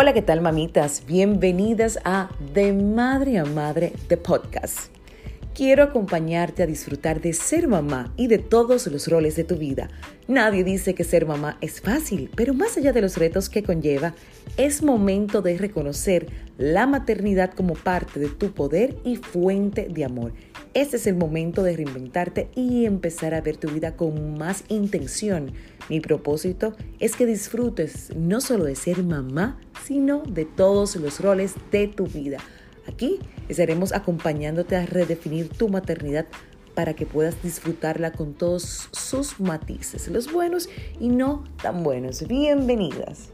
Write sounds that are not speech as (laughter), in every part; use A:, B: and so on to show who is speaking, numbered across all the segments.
A: Hola, ¿qué tal mamitas? Bienvenidas a De Madre a Madre de Podcast. Quiero acompañarte a disfrutar de ser mamá y de todos los roles de tu vida. Nadie dice que ser mamá es fácil, pero más allá de los retos que conlleva, es momento de reconocer la maternidad como parte de tu poder y fuente de amor. Este es el momento de reinventarte y empezar a ver tu vida con más intención. Mi propósito es que disfrutes no solo de ser mamá, sino de todos los roles de tu vida. Aquí estaremos acompañándote a redefinir tu maternidad para que puedas disfrutarla con todos sus matices, los buenos y no tan buenos. Bienvenidas.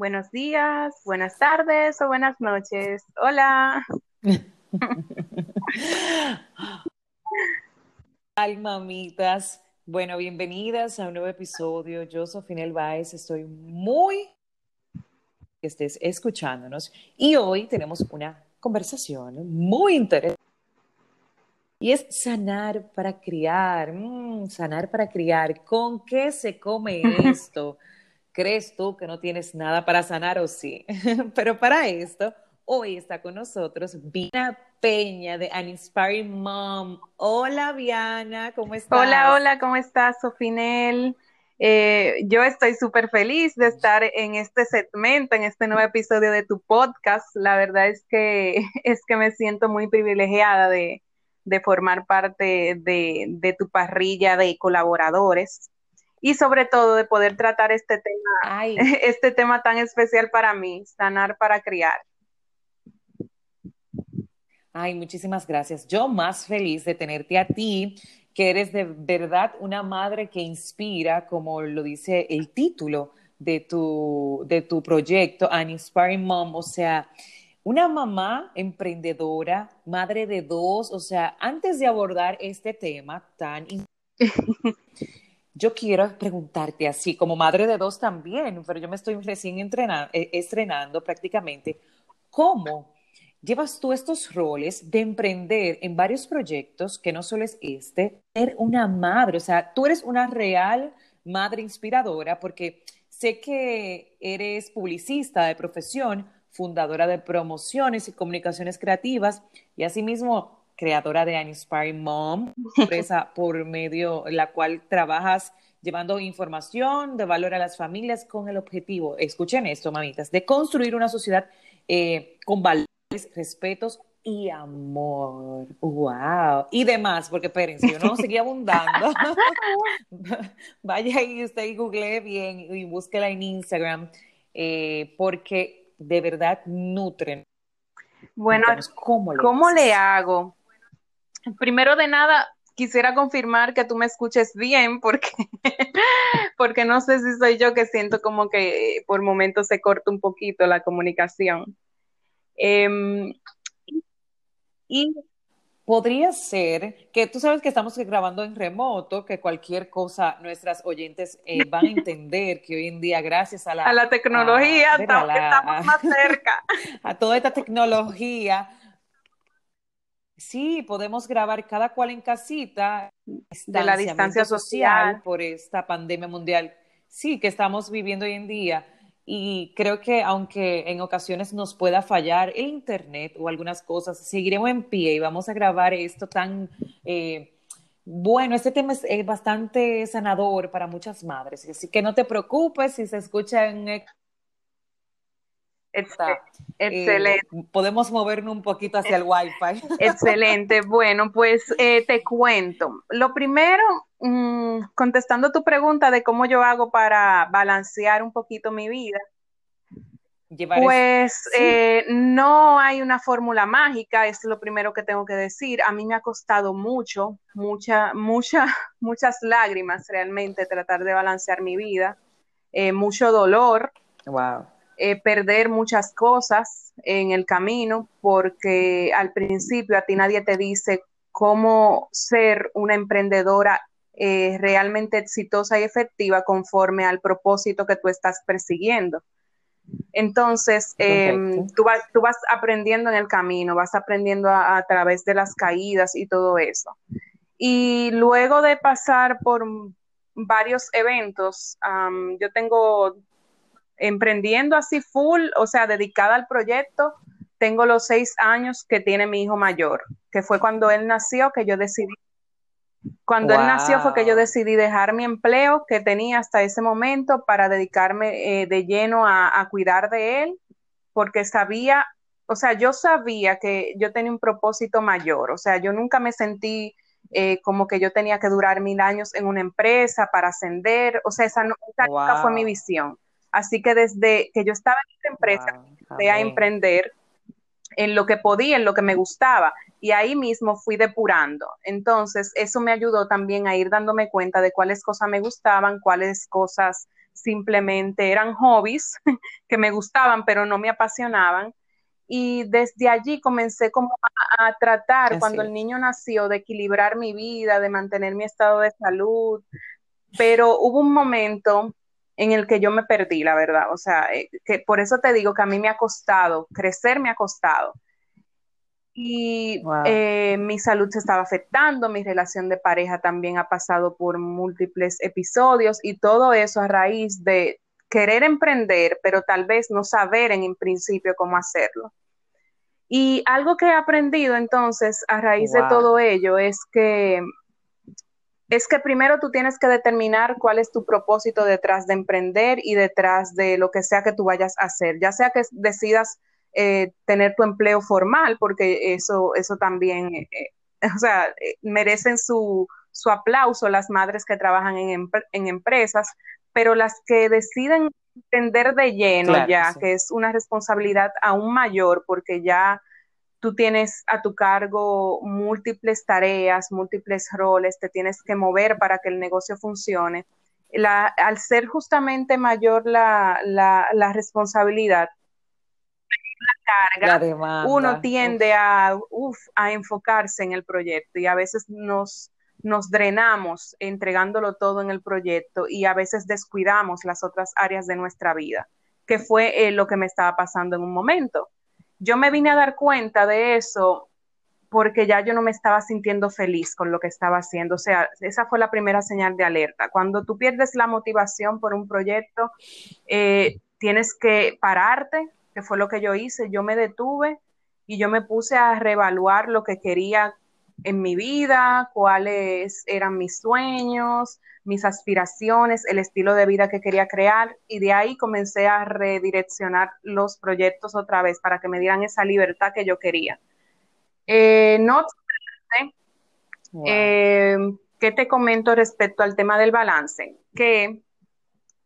B: Buenos días, buenas tardes o buenas noches. Hola. (laughs)
A: Ay, mamitas. Bueno, bienvenidas a un nuevo episodio. Yo, Sofinel Baez, estoy muy que estés escuchándonos y hoy tenemos una conversación muy interesante y es sanar para criar, mm, sanar para criar. ¿Con qué se come (laughs) esto? ¿Crees tú que no tienes nada para sanar o sí? (laughs) Pero para esto, hoy está con nosotros Vina Peña de An Inspiring Mom. Hola, Viana, ¿cómo estás?
B: Hola, hola, ¿cómo estás, Sofinel? Eh, yo estoy súper feliz de estar en este segmento, en este nuevo episodio de tu podcast. La verdad es que, (laughs) es que me siento muy privilegiada de, formar parte de, de, tu parrilla de colaboradores y sobre todo de poder tratar este tema, (laughs) este tema tan especial para mí, sanar para criar.
A: Ay, muchísimas gracias. Yo más feliz de tenerte a ti, que eres de verdad una madre que inspira, como lo dice el título de tu, de tu proyecto, An Inspiring Mom, o sea, una mamá emprendedora, madre de dos, o sea, antes de abordar este tema tan... (laughs) yo quiero preguntarte así, como madre de dos también, pero yo me estoy recién eh, estrenando prácticamente, ¿cómo llevas tú estos roles de emprender en varios proyectos, que no solo es este, ser una madre, o sea, tú eres una real madre inspiradora porque sé que eres publicista de profesión, fundadora de promociones y comunicaciones creativas y asimismo creadora de An Inspiring Mom, (laughs) empresa por medio de la cual trabajas llevando información de valor a las familias con el objetivo, escuchen esto, mamitas, de construir una sociedad eh, con valores respetos y amor. ¡Wow! Y demás, porque espérense, yo no (laughs) seguía abundando. (laughs) Vaya y usted googlee bien y búsquela en Instagram, eh, porque de verdad nutren.
B: Bueno, ¿cómo, ¿cómo le hago? Primero de nada, quisiera confirmar que tú me escuches bien, porque, (laughs) porque no sé si soy yo que siento como que por momentos se corta un poquito la comunicación. Em,
A: y podría ser que tú sabes que estamos grabando en remoto, que cualquier cosa nuestras oyentes eh, van a (laughs) entender que hoy en día, gracias a la,
B: a la tecnología, estamos, más cerca. (laughs)
A: a toda esta tecnología, sí, podemos grabar cada cual en casita,
B: de la distancia social.
A: por esta pandemia mundial, sí, que estamos viviendo hoy en día. Y creo que aunque en ocasiones nos pueda fallar el Internet o algunas cosas, seguiremos en pie y vamos a grabar esto tan... Eh, bueno, este tema es, bastante sanador para muchas madres, así que no te preocupes si se escucha en...
B: Excelente.
A: Eh, podemos movernos un poquito hacia el Wi-Fi. (laughs)
B: Excelente. Bueno, pues eh, te cuento. Lo primero, mm, contestando tu pregunta de cómo yo hago para balancear un poquito mi vida. pues eh, no hay una fórmula mágica, es lo primero que tengo que decir. A mí me ha costado mucho, mucha, mucha, (laughs) muchas lágrimas realmente tratar de balancear mi vida, mucho dolor.
A: Wow
B: eh, perder muchas cosas en el camino porque al principio a ti nadie te dice cómo ser una emprendedora eh, realmente exitosa y efectiva conforme al propósito que tú estás persiguiendo. Entonces, em, tú, vas, tú, vas, aprendiendo en el camino, vas aprendiendo a, través de las caídas y todo eso. Y luego de pasar por varios eventos, yo tengo emprendiendo así full, o sea, dedicada al proyecto, tengo los seis años que tiene mi hijo mayor, que fue cuando él nació que yo decidí. Cuando él nació fue que yo decidí dejar mi empleo que tenía hasta ese momento para dedicarme eh, de lleno a, cuidar de él, porque sabía, o sea, yo sabía que yo tenía un propósito mayor, o sea, yo nunca me sentí eh, como que yo tenía que durar mil años en una empresa para ascender, o sea, esa, nunca fue mi visión. Así que desde que yo estaba en esta empresa, empecé a emprender en lo que podía, en lo que me gustaba y ahí mismo fui depurando. Entonces, eso me ayudó también a ir dándome cuenta de cuáles cosas me gustaban, cuáles cosas simplemente eran hobbies (laughs) que me gustaban, pero no me apasionaban. Y desde allí comencé como a, tratar, cuando el niño nació, de equilibrar mi vida, de mantener mi estado de salud. Pero hubo un momento en el que yo me perdí, la verdad. O sea, eh, que por eso te digo que a mí me ha costado, crecer me ha costado y eh, mi salud se estaba afectando, mi relación de pareja también ha pasado por múltiples episodios y todo eso a raíz de querer emprender, pero tal vez no saber en, principio cómo hacerlo. Y algo que he aprendido entonces a raíz de todo ello es que es que primero tú tienes que determinar cuál es tu propósito detrás de emprender y detrás de lo que sea que tú vayas a hacer, ya sea que decidas eh, tener tu empleo formal, porque eso, eso también, eh, eh, (laughs) o sea, merecen su, su, aplauso las madres que trabajan en, en, empresas, pero las que deciden entender de lleno ya, que es una responsabilidad aún mayor, porque ya tú tienes a tu cargo múltiples tareas, múltiples roles, te tienes que mover para que el negocio funcione. La, al ser justamente mayor la, la, la responsabilidad, carga, uno tiende a, a enfocarse en el proyecto y a veces nos, nos drenamos entregándolo todo en el proyecto y a veces descuidamos las otras áreas de nuestra vida, que fue eh, lo que me estaba pasando en un momento. Yo me vine a dar cuenta de eso porque ya yo no me estaba sintiendo feliz con lo que estaba haciendo. O sea, esa fue la primera señal de alerta. Cuando tú pierdes la motivación por un proyecto, eh, tienes que pararte, que fue lo que yo hice. Yo me detuve y yo me puse a reevaluar lo que quería en mi vida, cuáles eran mis sueños, mis aspiraciones, el estilo de vida que quería crear y de ahí comencé a redireccionar los proyectos otra vez para que me dieran esa libertad que yo quería. Eh, no obstante, eh, ¿qué te comento respecto al tema del balance? Que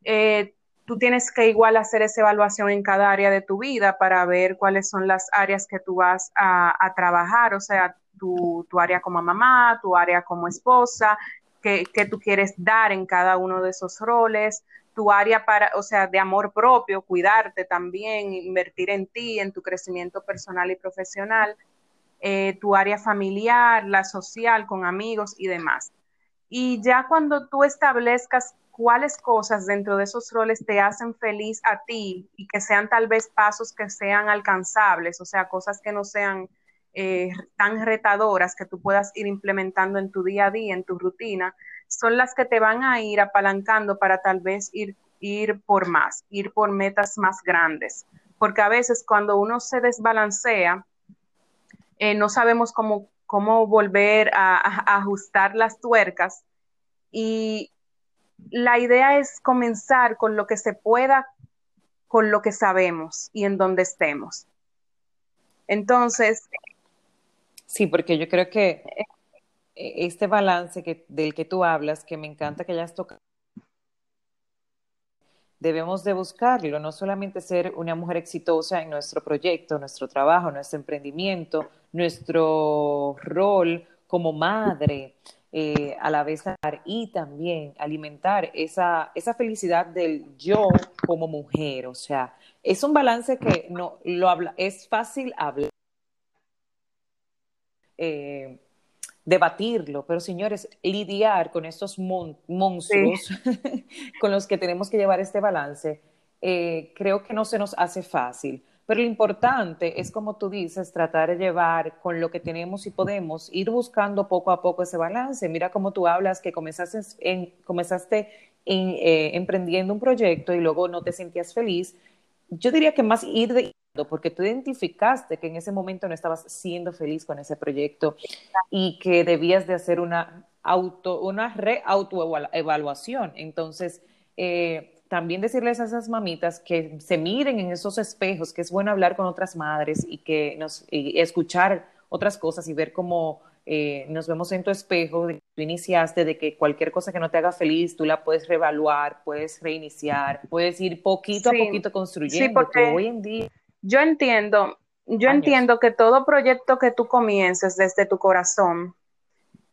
B: eh, tú tienes que igual hacer esa evaluación en cada área de tu vida para ver cuáles son las áreas que tú vas a, trabajar, o sea, tu, área como mamá, tu área como esposa, que, tú quieres dar en cada uno de esos roles, tu área para, o sea, de amor propio, cuidarte también, invertir en ti, en tu crecimiento personal y profesional, eh, tu área familiar, la social, con amigos y demás. Y ya cuando tú establezcas cuáles cosas dentro de esos roles te hacen feliz a ti y que sean tal vez pasos que sean alcanzables, o sea, cosas que no sean eh, tan retadoras que tú puedas ir implementando en tu día a día, en tu rutina, son las que te van a ir apalancando para tal vez ir, ir por más, ir por metas más grandes. Porque a veces cuando uno se desbalancea, eh, no sabemos cómo, cómo volver a ajustar las tuercas y la idea es comenzar con lo que se pueda, con lo que sabemos y en donde estemos. Entonces.
A: Sí, porque yo creo que este balance que, del que tú hablas, que me encanta que hayas tocado, debemos de buscarlo, no solamente ser una mujer exitosa en nuestro proyecto, nuestro trabajo, nuestro emprendimiento, nuestro rol como madre, eh, a la vez y también alimentar esa, esa felicidad del yo como mujer. O sea, es un balance que no lo habla, es fácil hablar. Eh, debatirlo, pero señores, lidiar con estos monstruos (laughs) con los que tenemos que llevar este balance eh, creo que no se nos hace fácil. Pero lo importante es, como tú dices, tratar de llevar con lo que tenemos y podemos, ir buscando poco a poco ese balance. Mira cómo tú hablas que comenzaste, en, comenzaste en, eh, emprendiendo un proyecto y luego no te sentías feliz. Yo diría que más ir de porque tú identificaste que en ese momento no estabas siendo feliz con ese proyecto y que debías de hacer una auto, una reautoevaluación. Entonces, eh, también decirles a esas mamitas que se miren en esos espejos, que es bueno hablar con otras madres y que nos y escuchar otras cosas y ver cómo eh, nos vemos en tu espejo, de que tú iniciaste, de que cualquier cosa que no te haga feliz, tú la puedes reevaluar, puedes reiniciar, puedes ir poquito a poquito construyendo.
B: Sí, porque hoy en día yo entiendo, yo entiendo que todo proyecto que tú comiences desde tu corazón,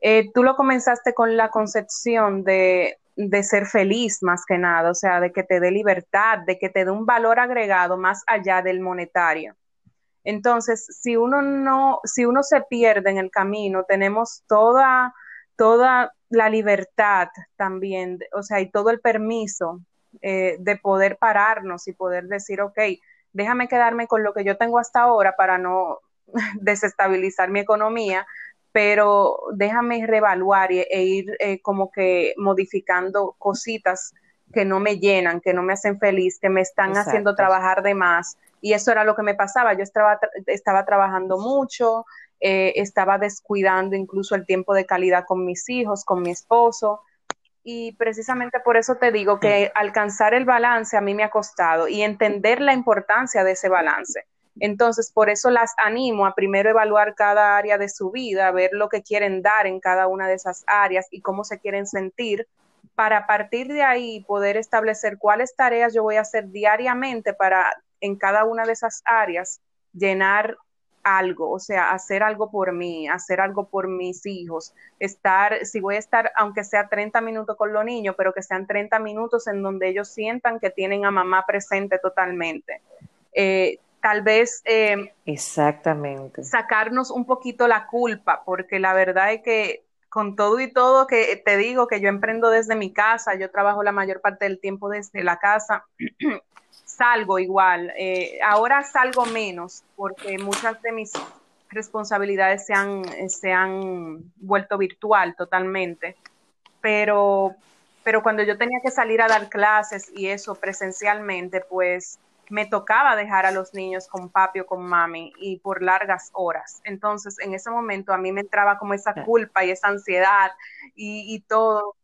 B: eh, tú lo comenzaste con la concepción de, de ser feliz más que nada, o sea, de que te dé libertad, de que te dé un valor agregado más allá del monetario. Entonces, si uno no, si uno se pierde en el camino, tenemos toda, toda la libertad también, o sea, y todo el permiso eh, de poder pararnos y poder decir, ok, déjame quedarme con lo que yo tengo hasta ahora para no (laughs) desestabilizar mi economía, pero déjame reevaluar e, ir eh, como que modificando cositas que no me llenan, que no me hacen feliz, que me están haciendo trabajar de más. Y eso era lo que me pasaba. Yo estaba, estaba trabajando mucho, eh, estaba descuidando incluso el tiempo de calidad con mis hijos, con mi esposo y precisamente por eso te digo que alcanzar el balance a mí me ha costado y entender la importancia de ese balance. Entonces, por eso las animo a primero evaluar cada área de su vida, ver lo que quieren dar en cada una de esas áreas y cómo se quieren sentir, para a partir de ahí poder establecer cuáles tareas yo voy a hacer diariamente para en cada una de esas áreas llenar algo, o sea, hacer algo por mí, hacer algo por mis hijos, estar, si voy a estar, aunque sea 30 minutos con los niños, pero que sean 30 minutos en donde ellos sientan que tienen a mamá presente totalmente. Eh, tal vez...
A: Eh, Exactamente.
B: Sacarnos un poquito la culpa, porque la verdad es que con todo y todo que te digo que yo emprendo desde mi casa, yo trabajo la mayor parte del tiempo desde la casa, (clears throat) salgo igual. Eh, ahora salgo menos porque muchas de mis responsabilidades se han, se han vuelto virtual totalmente. Pero, pero cuando yo tenía que salir a dar clases y eso presencialmente, pues me tocaba dejar a los niños con papi o con mami y por largas horas. Entonces, en ese momento a mí me entraba como esa culpa y esa ansiedad y, y todo.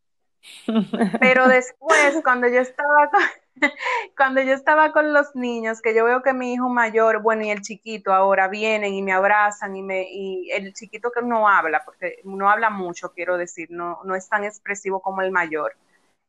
B: Pero (laughs) después, cuando yo estaba (laughs) cuando yo estaba con los niños, que yo veo que mi hijo mayor, bueno, y el chiquito ahora vienen y me abrazan y me y el chiquito que no habla, porque no habla mucho, quiero decir, no, no es tan expresivo como el mayor.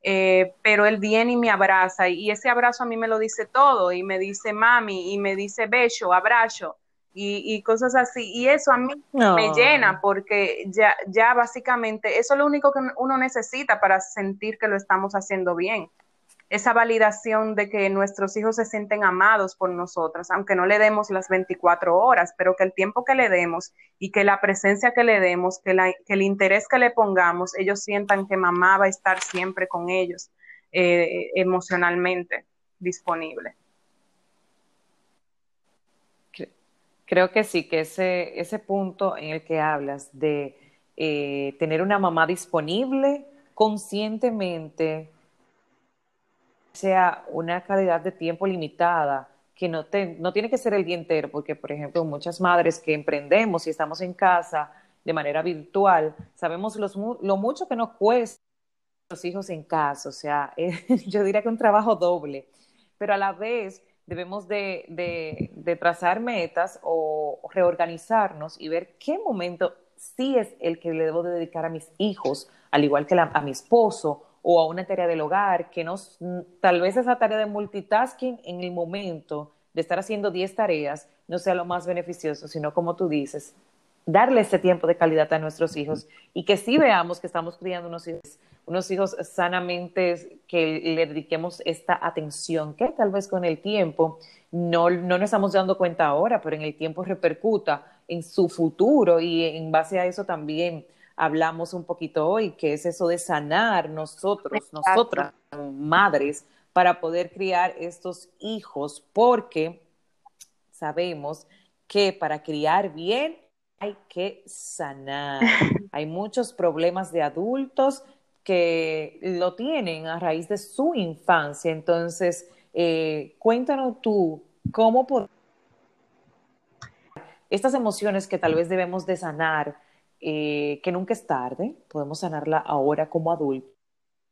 B: Eh, pero él viene y me abraza y ese abrazo a mí me lo dice todo y me dice mami y me dice beso, abrazo y, cosas así. Y eso a mí me llena porque ya, ya básicamente eso es lo único que uno necesita para sentir que lo estamos haciendo bien. Esa validación de que nuestros hijos se sienten amados por nosotras, aunque no le demos las 24 horas, pero que el tiempo que le demos y que la presencia que le demos, que, el interés que le pongamos, ellos sientan que mamá va a estar siempre con ellos eh, emocionalmente disponible.
A: Creo que sí, que ese, ese punto en el que hablas de eh, tener una mamá disponible conscientemente, sea una calidad de tiempo limitada, que no, no tiene que ser el día entero, porque, por ejemplo, muchas madres que emprendemos y estamos en casa de manera virtual, sabemos lo mucho que nos cuesta los hijos en casa, o sea, (laughs) yo diría que un trabajo doble, pero a la vez debemos de, de, trazar metas o reorganizarnos y ver qué momento sí es el que le debo de dedicar a mis hijos, al igual que a mi esposo o a una tarea del hogar, que nos, tal vez esa tarea de multitasking en el momento de estar haciendo 10 tareas no sea lo más beneficioso, sino como tú dices, darle ese tiempo de calidad a nuestros hijos y que sí veamos que estamos criando unos hijos, unos hijos sanamente, que le dediquemos esta atención, que tal vez con el tiempo no, no nos estamos dando cuenta ahora, pero en el tiempo repercuta en su futuro y en base a eso también hablamos un poquito hoy, que es eso de sanar nosotros, nosotras, madres, para poder criar estos hijos, porque sabemos que para criar bien hay que sanar. (laughs) Hay muchos problemas de adultos que lo tienen a raíz de su infancia. Entonces, eh, cuéntanos tú, ¿cómo podemos estas emociones que tal vez debemos de sanar, eh, que nunca es tarde, podemos sanarla ahora como adultos.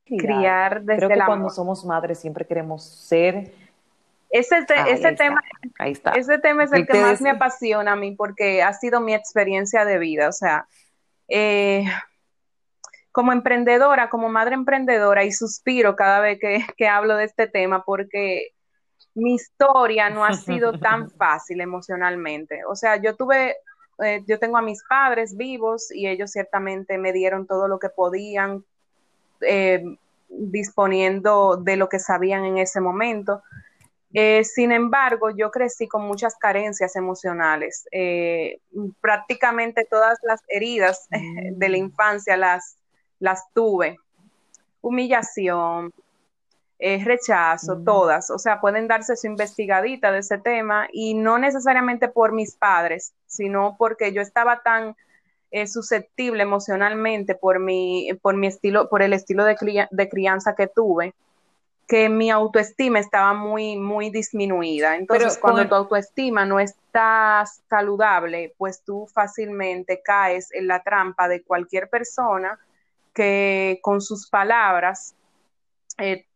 B: Criar, desde
A: Creo que cuando somos madres siempre queremos ser.
B: Ese, tema, ese tema es el que más me apasiona a mí porque ha sido mi experiencia de vida. O sea, eh, como emprendedora, como madre emprendedora, y suspiro cada vez que, que hablo de este tema porque mi historia no ha sido tan (laughs) fácil emocionalmente. O sea, yo tuve, eh, yo tengo a mis padres vivos y ellos ciertamente me dieron todo lo que podían, eh, disponiendo de lo que sabían en ese momento. Eh, sin embargo, yo crecí con muchas carencias emocionales. prácticamente todas las heridas (laughs) de la mm. infancia las, las tuve. Humillación, eh, rechazo, mm. todas, o sea, pueden darse su investigadita de ese tema y no necesariamente por mis padres, sino porque yo estaba tan eh, susceptible emocionalmente por mi, por mi estilo, por el estilo de, de crianza que tuve, que mi autoestima estaba muy, muy disminuida. Entonces, cuando tu autoestima no está saludable, pues tú fácilmente caes en la trampa de cualquier persona que con sus palabras eh,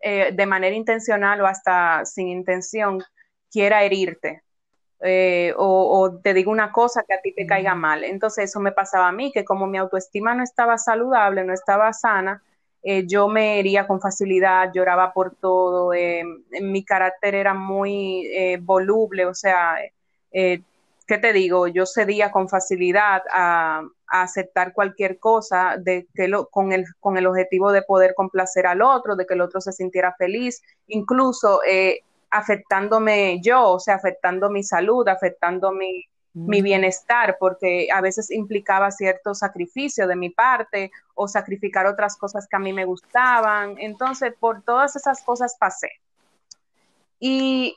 B: eh, de manera intencional o hasta sin intención quiera herirte. Eh, o, te digo una cosa que a ti te caiga mal. Entonces eso me pasaba a mí, que como mi autoestima no estaba saludable, no estaba sana, eh, yo me hería con facilidad, lloraba por todo, mi carácter era muy voluble, o sea, ¿qué te digo? Yo cedía con facilidad a, aceptar cualquier cosa de que lo, con, el, con el objetivo de poder complacer al otro, de que el otro se sintiera feliz, incluso eh, afectándome yo, o sea, afectando mi salud, afectando mi, mi mm. bienestar, porque a veces implicaba cierto sacrificio de mi parte o sacrificar otras cosas que a mí me gustaban. Entonces, por todas esas cosas pasé. Y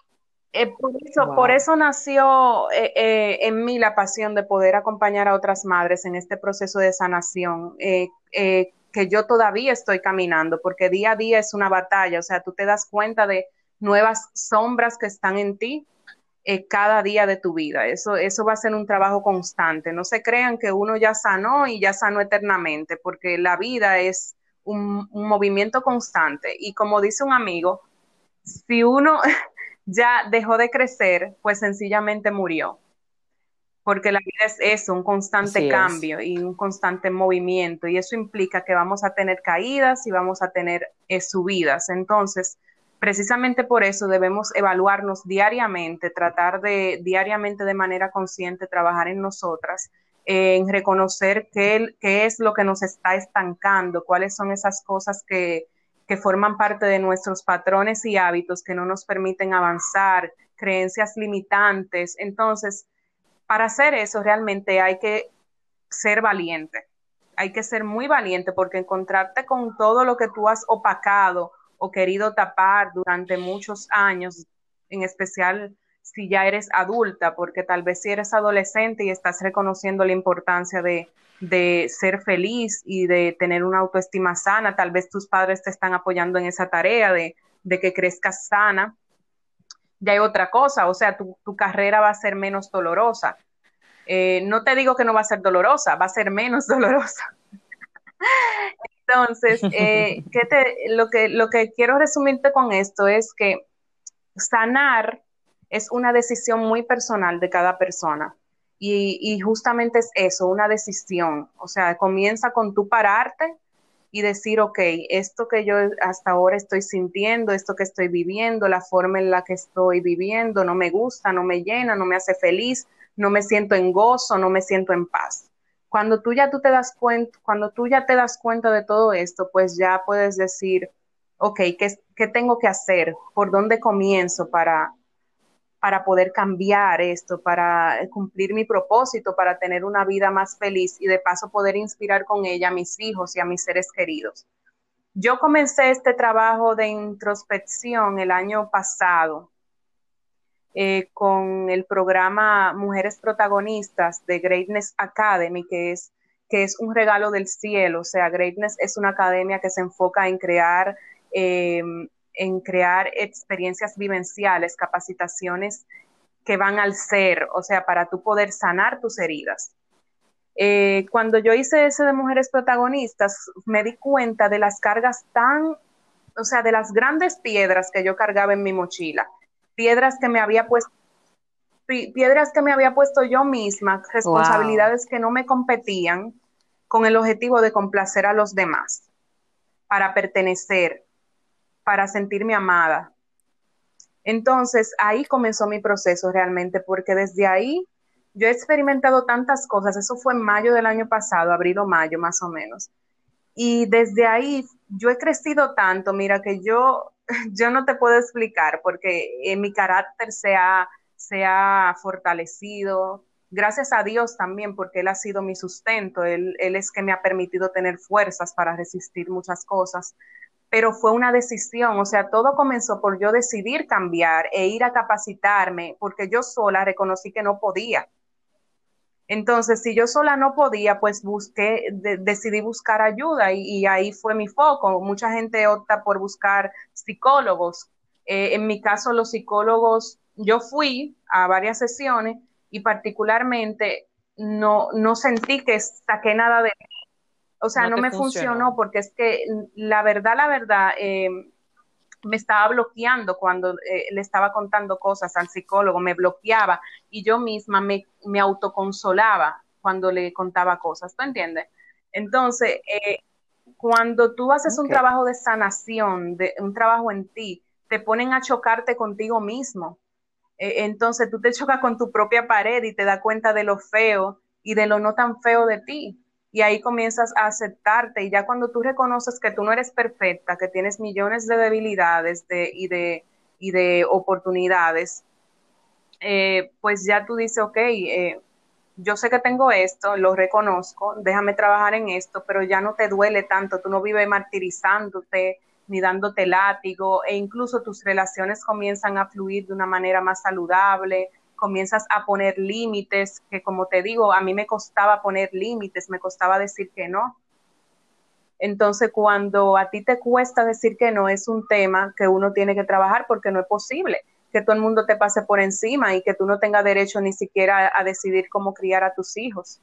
B: eh, por, eso, por eso nació eh, eh, en mí la pasión de poder acompañar a otras madres en este proceso de sanación, que yo todavía estoy caminando, porque día a día es una batalla, o sea, tú te das cuenta de nuevas sombras que están en ti cada día de tu vida. Eso, eso va a ser un trabajo constante. No se crean que uno ya sanó y ya sanó eternamente, porque la vida es un movimiento constante. Y como dice un amigo, si uno (laughs) ya dejó de crecer, pues sencillamente murió. Porque la vida es eso, un constante cambio y un constante movimiento. Y eso implica que vamos a tener caídas y vamos a tener eh, subidas. Entonces, precisamente por eso debemos evaluarnos diariamente, tratar de diariamente de manera consciente trabajar en nosotras, en reconocer qué, qué es lo que nos está estancando, cuáles son esas cosas que, que forman parte de nuestros patrones y hábitos que no nos permiten avanzar, creencias limitantes. Entonces, para hacer eso realmente hay que ser valiente. Hay que ser muy valiente porque encontrarte con todo lo que tú has opacado o querido tapar durante muchos años, en especial si ya eres adulta, porque tal vez si eres adolescente y estás reconociendo la importancia de, de ser feliz y de tener una autoestima sana. Tal vez tus padres te están apoyando en esa tarea de, que crezcas sana. Ya hay otra cosa, o sea, tu, carrera va a ser menos dolorosa. Eh, no te digo que no va a ser dolorosa, va a ser menos (laughs) dolorosa. Entonces, (laughs) eh, lo, que, lo que quiero resumirte con esto es que sanar es una decisión muy personal de cada persona. Y, justamente es eso, una decisión. O sea, comienza con tu pararte y decir, ok, esto que yo hasta ahora estoy sintiendo, esto que estoy viviendo, la forma en la que estoy viviendo, no me gusta, no me llena, no me hace feliz, no me siento en gozo, no me siento en paz. Cuando tú ya tú te das cuenta, cuando tú ya te das cuenta de todo esto, pues ya puedes decir, ok, ¿qué, qué tengo que hacer? ¿Por dónde comienzo para, para poder cambiar esto, para cumplir mi propósito, para tener una vida más feliz y de paso poder inspirar con ella a mis hijos y a mis seres queridos. yo comencé este trabajo de introspección el año pasado eh, con el programa Mujeres Protagonistas de Greatness Academy, que es, que es un regalo del cielo. O sea, Greatness es una academia que se enfoca en crear, em, en crear experiencias vivenciales, capacitaciones que van al ser, o sea, para tú poder sanar tus heridas. Eh, cuando yo hice ese de mujeres protagonistas, me di cuenta de las cargas tan, o sea, de las grandes piedras que yo cargaba en mi mochila, piedras que me había puesto piedras que me había puesto yo misma, responsabilidades que no me competían con el objetivo de complacer a los demás, para pertenecer, para sentirme amada. Entonces ahí comenzó mi proceso realmente, porque desde ahí yo he experimentado tantas cosas, eso fue en mayo del año pasado, abril o mayo más o menos. Y desde ahí yo he crecido tanto, mira que yo, (laughs) yo no te puedo explicar porque en mi carácter se ha, se ha fortalecido, gracias a Dios también, porque Él ha sido mi sustento, él, él, es que me ha permitido tener fuerzas para resistir muchas cosas, pero fue una decisión, o sea, todo comenzó por yo decidir cambiar e ir a capacitarme, porque yo sola reconocí que no podía. Entonces, si yo sola no podía, pues busqué, decidí buscar ayuda y, ahí fue mi foco. Mucha gente opta por buscar psicólogos. Eh, en mi caso, los psicólogos, yo fui a varias sesiones y particularmente no, no sentí que saqué nada de mí. O sea, no, me funcionó. porque es que la verdad, la verdad, eh, me estaba bloqueando cuando eh, le estaba contando cosas al psicólogo, me bloqueaba y yo misma me, me autoconsolaba cuando le contaba cosas, ¿tú entiendes? Entonces, eh, cuando tú haces un trabajo de sanación, de, un trabajo en ti, te ponen a chocarte contigo mismo. Eh, entonces tú te chocas con tu propia pared y te das cuenta de lo feo y de lo no tan feo de ti y ahí comienzas a aceptarte. Y ya cuando tú reconoces que tú no eres perfecta, que tienes millones de debilidades y, de, y de oportunidades, eh, pues ya tú dices, ok, eh, yo sé que tengo esto, lo reconozco, déjame trabajar en esto, pero ya no te duele tanto, tú no vives martirizándote ni dándote látigo e incluso tus relaciones comienzan a fluir de una manera más saludable, comienzas a poner límites, que como te digo, a mí me costaba poner límites, me costaba decir que no. Entonces, cuando a ti te cuesta decir que no, es un tema que uno tiene que trabajar porque no es posible que todo el mundo te pase por encima y que tú no tengas derecho ni siquiera a, decidir cómo criar a tus hijos.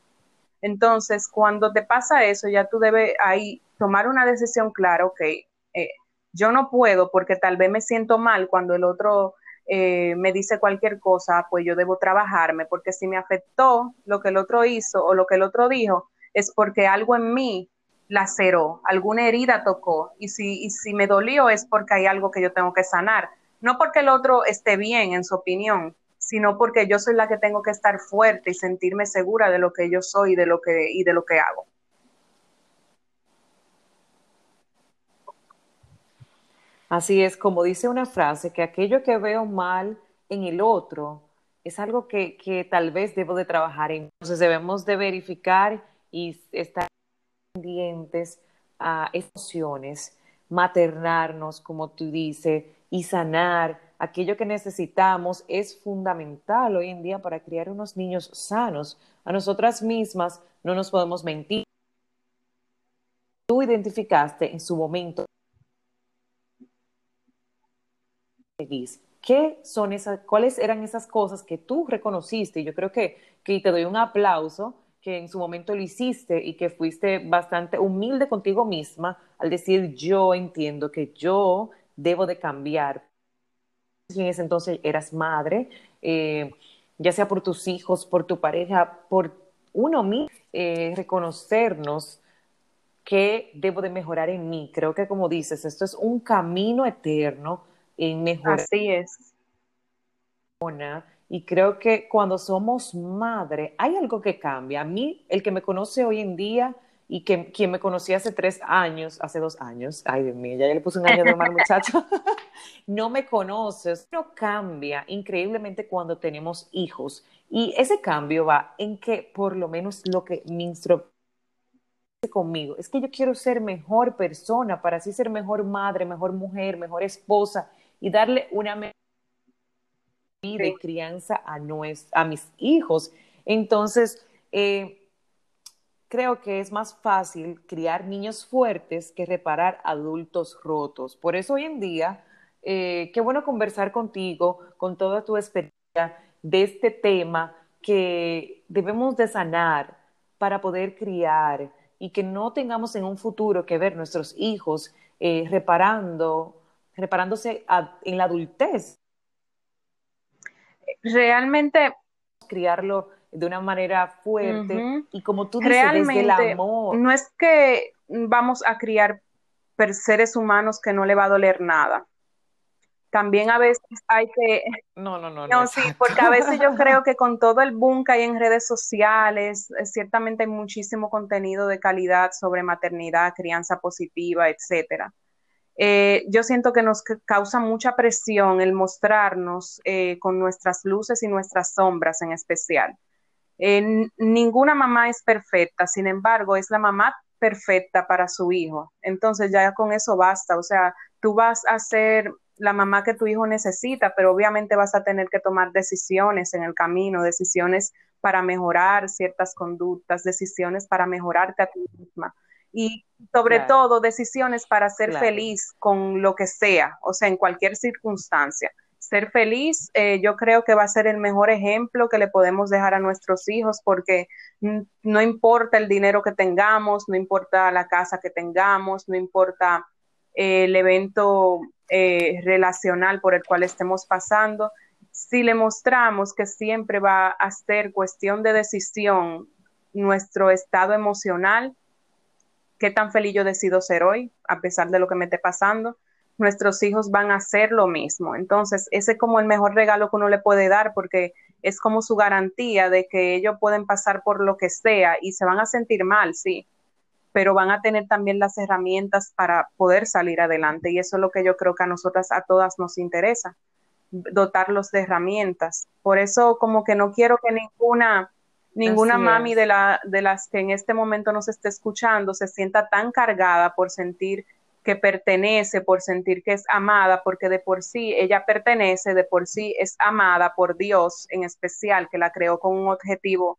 B: Entonces, cuando te pasa eso, ya tú debes ahí tomar una decisión clara, ok, eh, yo no puedo porque tal vez me siento mal cuando el otro eh, me dice cualquier cosa, pues yo debo trabajarme, porque si me afectó lo que el otro hizo o lo que el otro dijo, es porque algo en mí laceró, alguna herida tocó, y si, y si me dolió es porque hay algo que yo tengo que sanar, no porque el otro esté bien en su opinión, sino porque yo soy la que tengo que estar fuerte y sentirme segura de lo que yo soy de lo que, y de lo que hago.
A: Así es, como dice una frase, que aquello que veo mal en el otro es algo que, que tal vez debo de trabajar en. Entonces debemos de verificar y estar pendientes a emociones, maternarnos, como tú dices, y sanar aquello que necesitamos es fundamental hoy en día para criar unos niños sanos. A nosotras mismas no nos podemos mentir. Tú identificaste en su momento ¿Qué son esas, cuáles eran esas cosas que tú reconociste? Y yo creo que, que te doy un aplauso que en su momento lo hiciste y que fuiste bastante humilde contigo misma al decir yo entiendo que yo debo de cambiar. En ese entonces eras madre, eh, ya sea por tus hijos, por tu pareja, por uno mismo, eh, reconocernos que debo de mejorar en mí. Creo que como dices, esto es un camino eterno en mejorar.
B: Así es.
A: Y creo que cuando somos madre, hay algo que cambia. A mí, el que me conoce hoy en día y que quien me conocía hace tres años, hace dos años, ay Dios mío, ya le puse un año de mal muchacho, (laughs) no me conoces, no cambia increíblemente cuando tenemos hijos. Y ese cambio va en que por lo menos lo que mi conmigo, es que yo quiero ser mejor persona para así ser mejor madre, mejor mujer, mejor esposa y darle una vida y crianza a, a mis hijos. Entonces, eh, creo que es más fácil criar niños fuertes que reparar adultos rotos. Por eso hoy en día, eh, qué bueno conversar contigo, con toda tu experiencia de este tema que debemos de sanar para poder criar y que no tengamos en un futuro que ver nuestros hijos eh, reparando, reparándose en la adultez.
B: Realmente
A: criarlo de una manera fuerte y como tú dices, desde el amor.
B: No es que vamos a criar seres humanos que no le va a doler nada. También a veces hay que...
A: No, no, no.
B: No, sí, porque a veces yo creo (laughs) que con todo el boom que hay en redes sociales, eh, ciertamente hay muchísimo contenido de calidad sobre maternidad, crianza positiva, etcétera. Eh, yo siento que nos causa mucha presión el mostrarnos eh, con nuestras luces y nuestras sombras en especial. ninguna mamá es perfecta, sin embargo, es la mamá perfecta para su hijo. Entonces ya con eso basta, o sea, tú vas a ser la mamá que tu hijo necesita, pero obviamente vas a tener que tomar decisiones en el camino, decisiones para mejorar ciertas conductas, decisiones para mejorarte a ti misma y sobre todo decisiones para ser feliz con lo que sea, o sea, en cualquier circunstancia. Ser feliz, eh, yo creo que va a ser el mejor ejemplo que le podemos dejar a nuestros hijos porque no importa el dinero que tengamos, no importa la casa que tengamos, no importa eh, el evento eh, relacional por el cual estemos pasando, si le mostramos que siempre va a ser cuestión de decisión nuestro estado emocional, qué tan feliz yo decido ser hoy, a pesar de lo que me esté pasando, nuestros hijos van a hacer lo mismo. Entonces, ese es como el mejor regalo que uno le puede dar porque es como su garantía de que ellos pueden pasar por lo que sea y se van a sentir mal, sí, pero van a tener también las herramientas para poder salir adelante y eso es lo que yo creo que a nosotras, a todas nos interesa, dotarlos de herramientas. Por eso como que no quiero que ninguna ninguna mami de, la, de las que en este momento nos esté escuchando se sienta tan cargada por sentir que pertenece, por sentir que es amada, porque de por sí ella pertenece, de por sí es amada por Dios en especial, que la creó con un objetivo,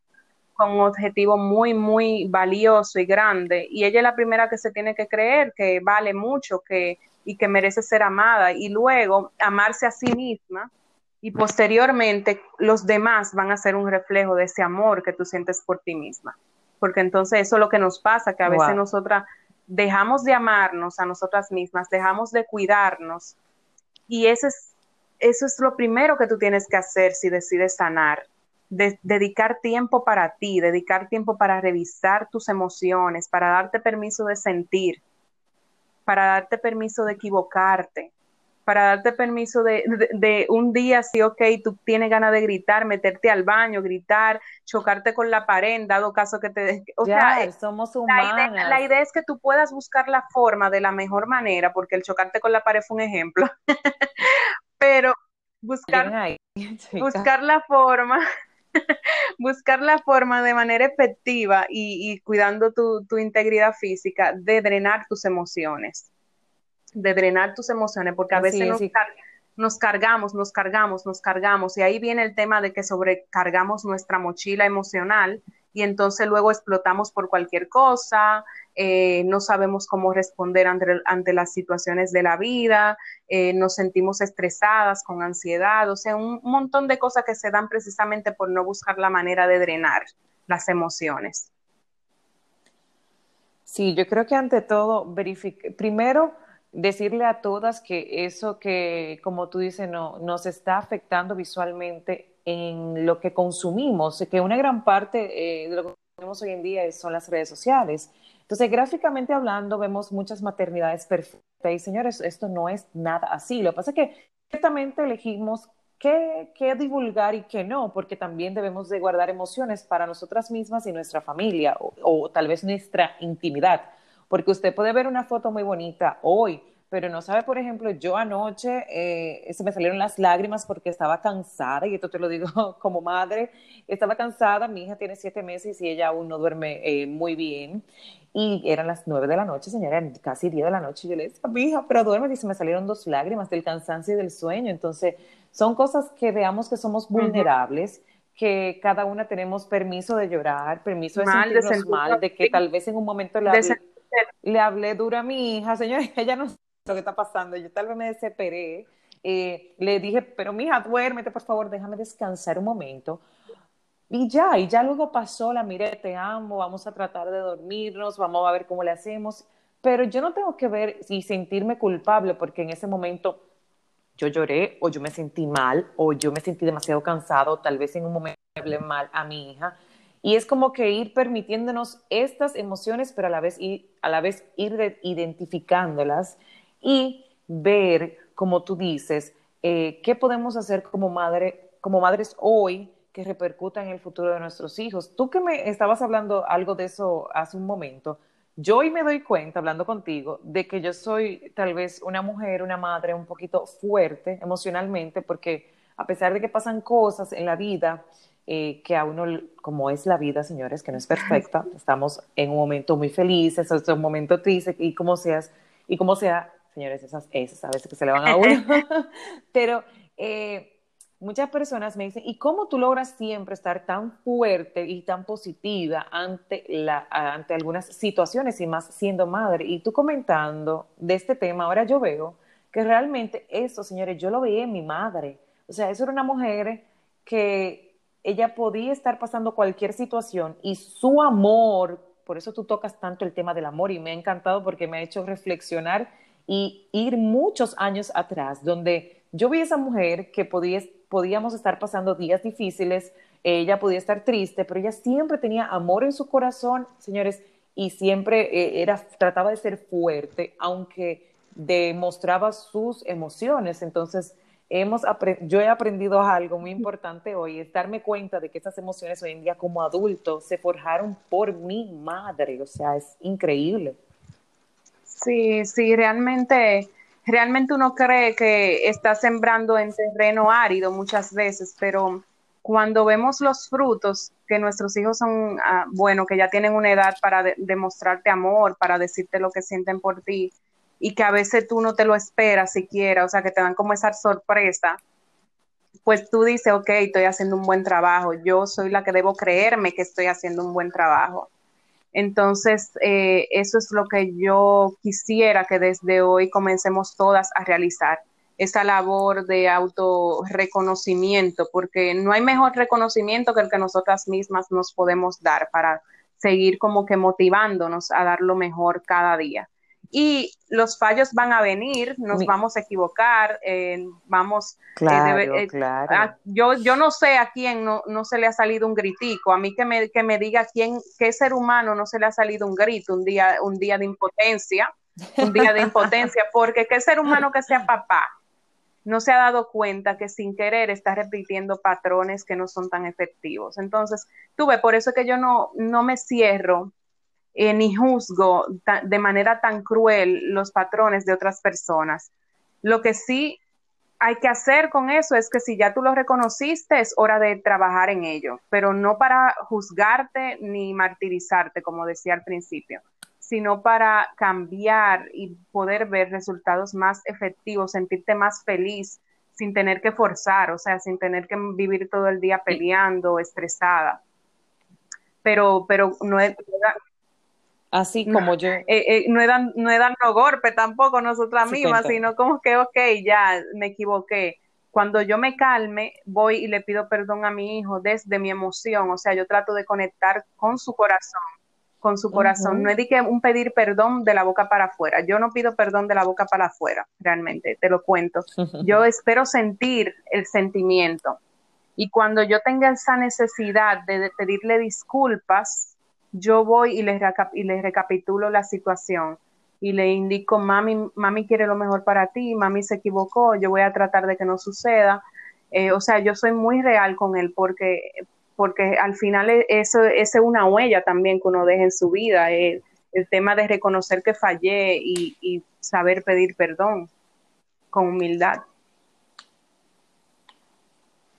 B: con un objetivo muy, muy valioso y grande. Y ella es la primera que se tiene que creer que vale mucho que, y que merece ser amada. Y luego amarse a sí misma y posteriormente los demás van a ser un reflejo de ese amor que tú sientes por ti misma. Porque entonces eso es lo que nos pasa, que a veces nosotras dejamos de amarnos a nosotras mismas, dejamos de cuidarnos y ese es, eso es lo primero que tú tienes que hacer si decides sanar. dedicar tiempo para ti, dedicar tiempo para revisar tus emociones, para darte permiso de sentir, para darte permiso de equivocarte, para darte permiso de, de, un día, sí, ok, tú tienes ganas de gritar, meterte al baño, gritar, chocarte con la pared, en dado caso que te...
A: O sea, somos humanas.
B: La idea, la idea, es que tú puedas buscar la forma de la mejor manera, porque el chocarte con la pared fue un ejemplo, (laughs) pero buscar, (laughs) buscar la forma (laughs) buscar la forma de manera efectiva y, y cuidando tu, tu, integridad física de drenar tus emociones de drenar tus emociones, porque a veces nos, cargamos, nos cargamos, nos cargamos, y ahí viene el tema de que sobrecargamos nuestra mochila emocional y entonces luego explotamos por cualquier cosa, eh, no sabemos cómo responder ante, las situaciones de la vida, eh, nos sentimos estresadas, con ansiedad, o sea, un, montón de cosas que se dan precisamente por no buscar la manera de drenar las emociones.
A: Sí, yo creo que ante todo, verifique, primero, decirle a todas que eso que, como tú dices, no, nos está afectando visualmente en lo que consumimos, que una gran parte eh, de lo que consumimos hoy en día son las redes sociales. Entonces, gráficamente hablando, vemos muchas maternidades perfectas y señores, esto no es nada así. Lo que pasa es que ciertamente elegimos qué, divulgar y qué no, porque también debemos de guardar emociones para nosotras mismas y nuestra familia o tal vez nuestra intimidad porque usted puede ver una foto muy bonita hoy, pero no sabe, por ejemplo, yo anoche eh, se me salieron las lágrimas porque estaba cansada, y esto te lo digo (laughs) como madre, estaba cansada, mi hija tiene siete meses y ella aún no duerme eh, muy bien. Y eran las nueve de la noche, señora, casi diez de la noche. Yo le decía, mi hija, pero duerme. Y se me salieron dos lágrimas del cansancio y del sueño. Entonces, son cosas que veamos que somos vulnerables, que cada una tenemos permiso de llorar, permiso de sentirnos mal, de que tal vez en un momento hablé, le hablé duro a mi hija, señora, (laughs) ella no sabe lo que está pasando. Yo tal vez me desesperé. Eh, le dije, pero mija, duérmete, por favor, déjame descansar un momento. Y ya, y ya luego pasó la mire, te amo, vamos a tratar de dormirnos, vamos a ver cómo le hacemos. Pero yo no tengo que ver y sentirme culpable porque en ese momento yo lloré o yo me sentí mal o yo me sentí demasiado cansado, tal vez en un momento hablé mal a mi hija. Y es como que ir permitiéndonos estas emociones, pero a la vez ir, a la vez ir identificándolas y ver, como tú dices, eh, qué podemos hacer como, madre, como madres hoy que repercuta en el futuro de nuestros hijos. Tú que me estabas hablando algo de eso hace un momento, yo hoy me doy cuenta, hablando contigo, de que yo soy tal vez una mujer, una madre un poquito fuerte emocionalmente, porque a pesar de que pasan cosas en la vida, eh, que a uno, como es la vida, señores, que no es perfecta, estamos en un momento muy felices, es un momento triste, y como seas, y como sea, señores, esas, esas a veces que se le van a uno, (laughs) pero... Eh, muchas personas me dicen, ¿y cómo tú logras siempre estar tan fuerte y tan positiva ante, la, ante algunas situaciones y más siendo madre? Y tú comentando de este tema, ahora yo veo que realmente eso, señores, yo lo veía en mi madre. O sea, eso era una mujer que ella podía estar pasando cualquier situación y su amor, por eso tú tocas tanto el tema del amor y me ha encantado porque me ha hecho reflexionar y ir muchos años atrás, donde yo vi a esa mujer que podía podíamos estar pasando días difíciles, ella podía estar triste, pero ella siempre tenía amor en su corazón, señores, y siempre eh, era, trataba de ser fuerte, aunque demostraba sus emociones. Entonces, hemos yo he aprendido algo muy importante hoy, es darme cuenta de que esas emociones hoy en día como adulto se forjaron por mi madre, o sea, es increíble.
B: Sí, sí, realmente realmente uno cree que está sembrando en terreno árido muchas veces, pero cuando vemos los frutos, que nuestros hijos son, ah, bueno, que ya tienen una edad para demostrarte amor, para decirte lo que sienten por ti, y que a veces tú no te lo esperas siquiera, o sea, que te dan como esa sorpresa, pues tú dices, ok, estoy haciendo un buen trabajo, yo soy la que debo creerme que estoy haciendo un buen trabajo. Entonces, eh, eso es lo que yo quisiera que desde hoy comencemos todas a realizar, esa labor de autorreconocimiento, porque no hay mejor reconocimiento que el que nosotras mismas nos podemos dar para seguir como que motivándonos a dar lo mejor cada día y los fallos van a venir, nos vamos a equivocar, eh, vamos...
A: Eh, claro, eh, claro.
B: yo, yo no sé a quién no, no, se le ha salido un gritico, a mí que me, que me diga quién, qué ser humano no se le ha salido un grito, un día, un día de impotencia, un día de impotencia, (laughs) porque qué ser humano que sea papá no se ha dado cuenta que sin querer está repitiendo patrones que no son tan efectivos. Entonces, tuve, por eso que yo no, no me cierro eh, ni juzgo de manera tan cruel los patrones de otras personas. Lo que sí hay que hacer con eso es que si ya tú lo reconociste, es hora de trabajar en ello, pero no para juzgarte ni martirizarte, como decía al principio, sino para cambiar y poder ver resultados más efectivos, sentirte más feliz sin tener que forzar, o sea, sin tener que vivir todo el día peleando, estresada. Pero, pero no es,
A: Así como yo.
B: Eh, eh, no, dan, no dando golpe tampoco nosotras mismas, sino como que, ok, ya me equivoqué. Cuando yo me calme, voy y le pido perdón a mi hijo desde mi emoción, o sea, yo trato de conectar con su corazón, con su corazón. No es de que un pedir perdón de la boca para afuera. Yo no pido perdón de la boca para afuera, realmente, te lo cuento. Yo espero sentir el sentimiento. Y cuando yo tenga esa necesidad de pedirle disculpas, yo voy y les, y les recapitulo la situación y le indico, mami, mami quiere lo mejor para ti, mami se equivocó, yo voy a tratar de que no suceda. Eh, o sea, yo soy muy real con él porque, porque al final e, eso, es una huella también que uno deja en su vida, el, el tema de reconocer que fallé y, y saber pedir perdón con humildad.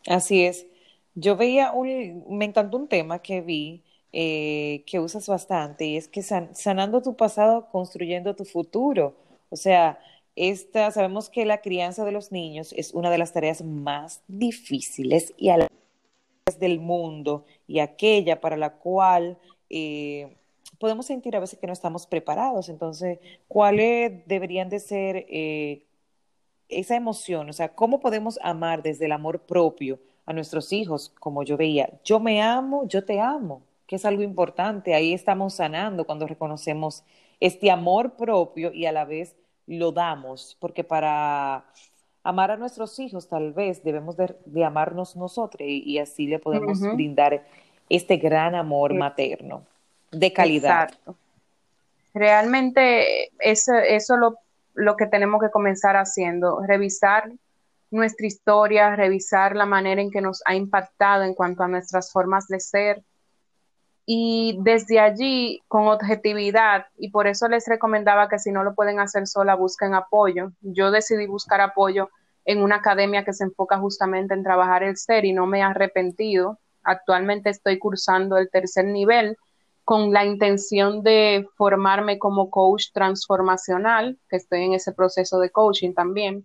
A: Así es. Yo veía un, me encantó un tema que vi eh, que usas bastante y es que sanando tu pasado, construyendo tu futuro. O sea, esta, sabemos que la crianza de los niños es una de las tareas más difíciles y a la del mundo y aquella para la cual eh, podemos sentir a veces que no estamos preparados. Entonces, ¿cuáles deberían de ser eh, esa emoción? O sea, ¿cómo podemos amar desde el amor propio a nuestros hijos? Como yo veía, yo me amo, yo te amo, que es algo importante. Ahí estamos sanando cuando reconocemos este amor propio y a la vez lo damos, porque para amar a nuestros hijos tal vez debemos de, amarnos nosotros y, así le podemos brindar este gran amor materno de calidad. Exacto.
B: Realmente eso, eso lo, lo que tenemos que comenzar haciendo, revisar nuestra historia, revisar la manera en que nos ha impactado en cuanto a nuestras formas de ser. Y desde allí, con objetividad, y por eso les recomendaba que si no lo pueden hacer sola, busquen apoyo. Yo decidí buscar apoyo en una academia que se enfoca justamente en trabajar el ser y no me he arrepentido. Actualmente estoy cursando el tercer nivel con la intención de formarme como coach transformacional, que estoy en ese proceso de coaching también.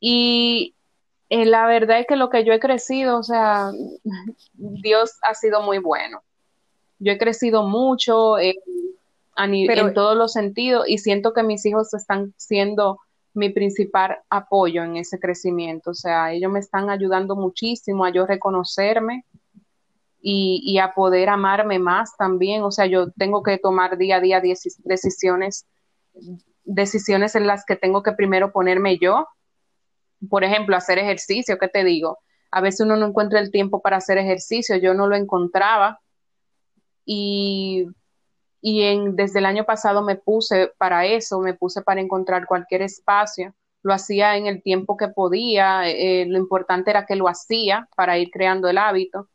B: Y eh, la verdad es que lo que yo he crecido, o sea, (laughs) Dios ha sido muy bueno. Yo he crecido mucho en todos los sentidos y siento que mis hijos están siendo mi principal apoyo en ese crecimiento. O sea, ellos me están ayudando muchísimo a yo reconocerme, y, a poder amarme más también. O sea, yo tengo que tomar día a día decisiones, decisiones en las que tengo que primero ponerme yo. Por ejemplo, hacer ejercicio, ¿qué te digo? A veces uno no encuentra el tiempo para hacer ejercicio, yo no lo encontraba. Y, y en, desde el año pasado me puse para eso, me puse para encontrar cualquier espacio lo hacía en el tiempo que podía, eh, lo importante era que lo hacía para ir creando el hábito.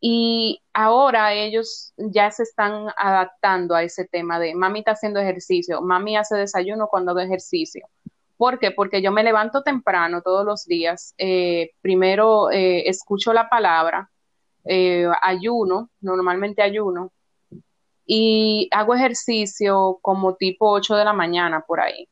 B: Y ahora ellos ya se están adaptando a ese tema de mami está haciendo ejercicio, mami hace desayuno cuando hago ejercicio. ¿Por qué? Porque yo me levanto temprano todos los días. Eh, primero eh, escucho la palabra, eh, ayuno, normalmente ayuno, y hago ejercicio como tipo 8 de la mañana por ahí.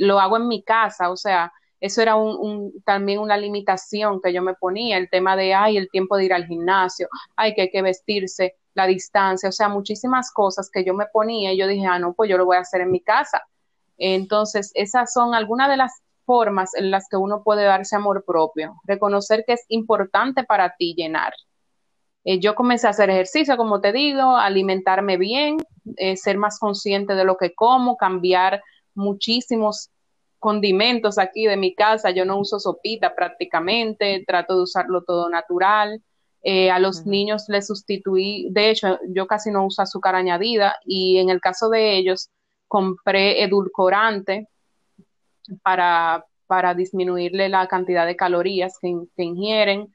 B: lo hago en mi casa, o sea, eso era un, también una limitación que yo me ponía, el tema de, ay, el tiempo de ir al gimnasio, ay, que hay que vestirse, la distancia, o sea, muchísimas cosas que yo me ponía y yo dije, ah, no, pues yo lo voy a hacer en mi casa. Entonces, esas son algunas de las formas en las que uno puede darse amor propio, reconocer que es importante para ti llenar. Eh, yo comencé a hacer ejercicio, como te digo, alimentarme bien, eh, ser más consciente de lo que como, cambiar muchísimos condimentos aquí de mi casa, yo no uso sopita prácticamente, trato de usarlo todo natural. Eh, a los niños les sustituí, de hecho, yo casi no uso azúcar añadida y en el caso de ellos compré edulcorante para, para disminuirle la cantidad de calorías que, ingieren.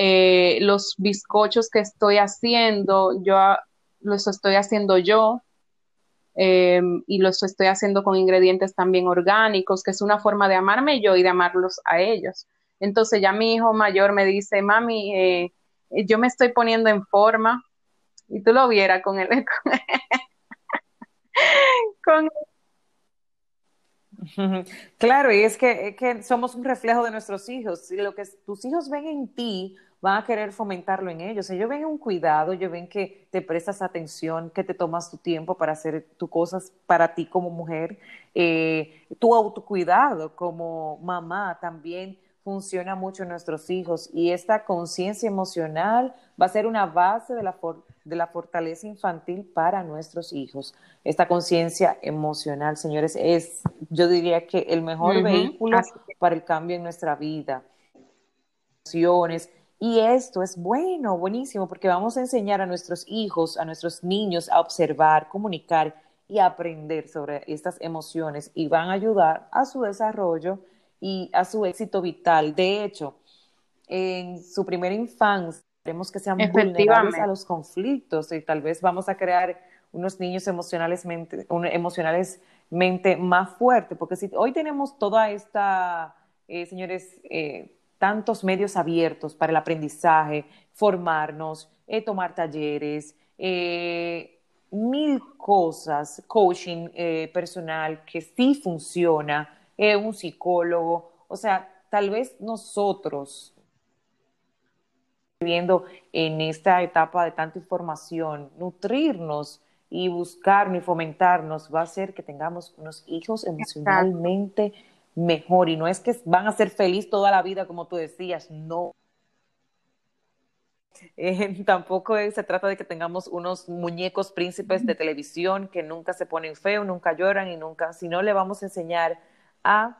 B: Eh, los bizcochos que estoy haciendo, yo los estoy haciendo yo, eh, y lo estoy haciendo con ingredientes también orgánicos, que es una forma de amarme yo y de amarlos a ellos. Entonces ya mi hijo mayor me dice, mami, eh, yo me estoy poniendo en forma, y tú lo vieras con él. (laughs) Con,
A: Claro, y es que, somos un reflejo de nuestros hijos. Lo que tus hijos ven en ti, van a querer fomentarlo en ellos. Ellos ven un cuidado, ellos ven que te prestas atención, que te tomas tu tiempo para hacer tus cosas para ti como mujer. Eh, tu autocuidado como mamá también funciona mucho en nuestros hijos y esta conciencia emocional va a ser una base de la, de la fortaleza infantil para nuestros hijos. Esta conciencia emocional, señores, es, yo diría que el mejor vehículo para el cambio en nuestra vida. Emociones, y esto es bueno, buenísimo, porque vamos a enseñar a nuestros hijos, a nuestros niños a observar, comunicar y aprender sobre estas emociones y van a ayudar a su desarrollo y a su éxito vital. De hecho, en su primera infancia, queremos que sean vulnerables a los conflictos y tal vez vamos a crear unos niños emocionalmente, emocionalmente más fuertes, porque si hoy tenemos toda esta, eh, señores, eh, tantos medios abiertos para el aprendizaje, formarnos, eh, tomar talleres, eh, mil cosas, coaching eh, personal que sí funciona, un psicólogo, o sea, tal vez nosotros viviendo en esta etapa de tanta información, nutrirnos y buscar y fomentarnos va a hacer que tengamos unos hijos emocionalmente mejor y no es que van a ser felices toda la vida como tú decías, no. Eh, (laughs) tampoco se trata de que tengamos unos muñecos príncipes de televisión que nunca se ponen feos, nunca lloran y nunca, si no le vamos a enseñar a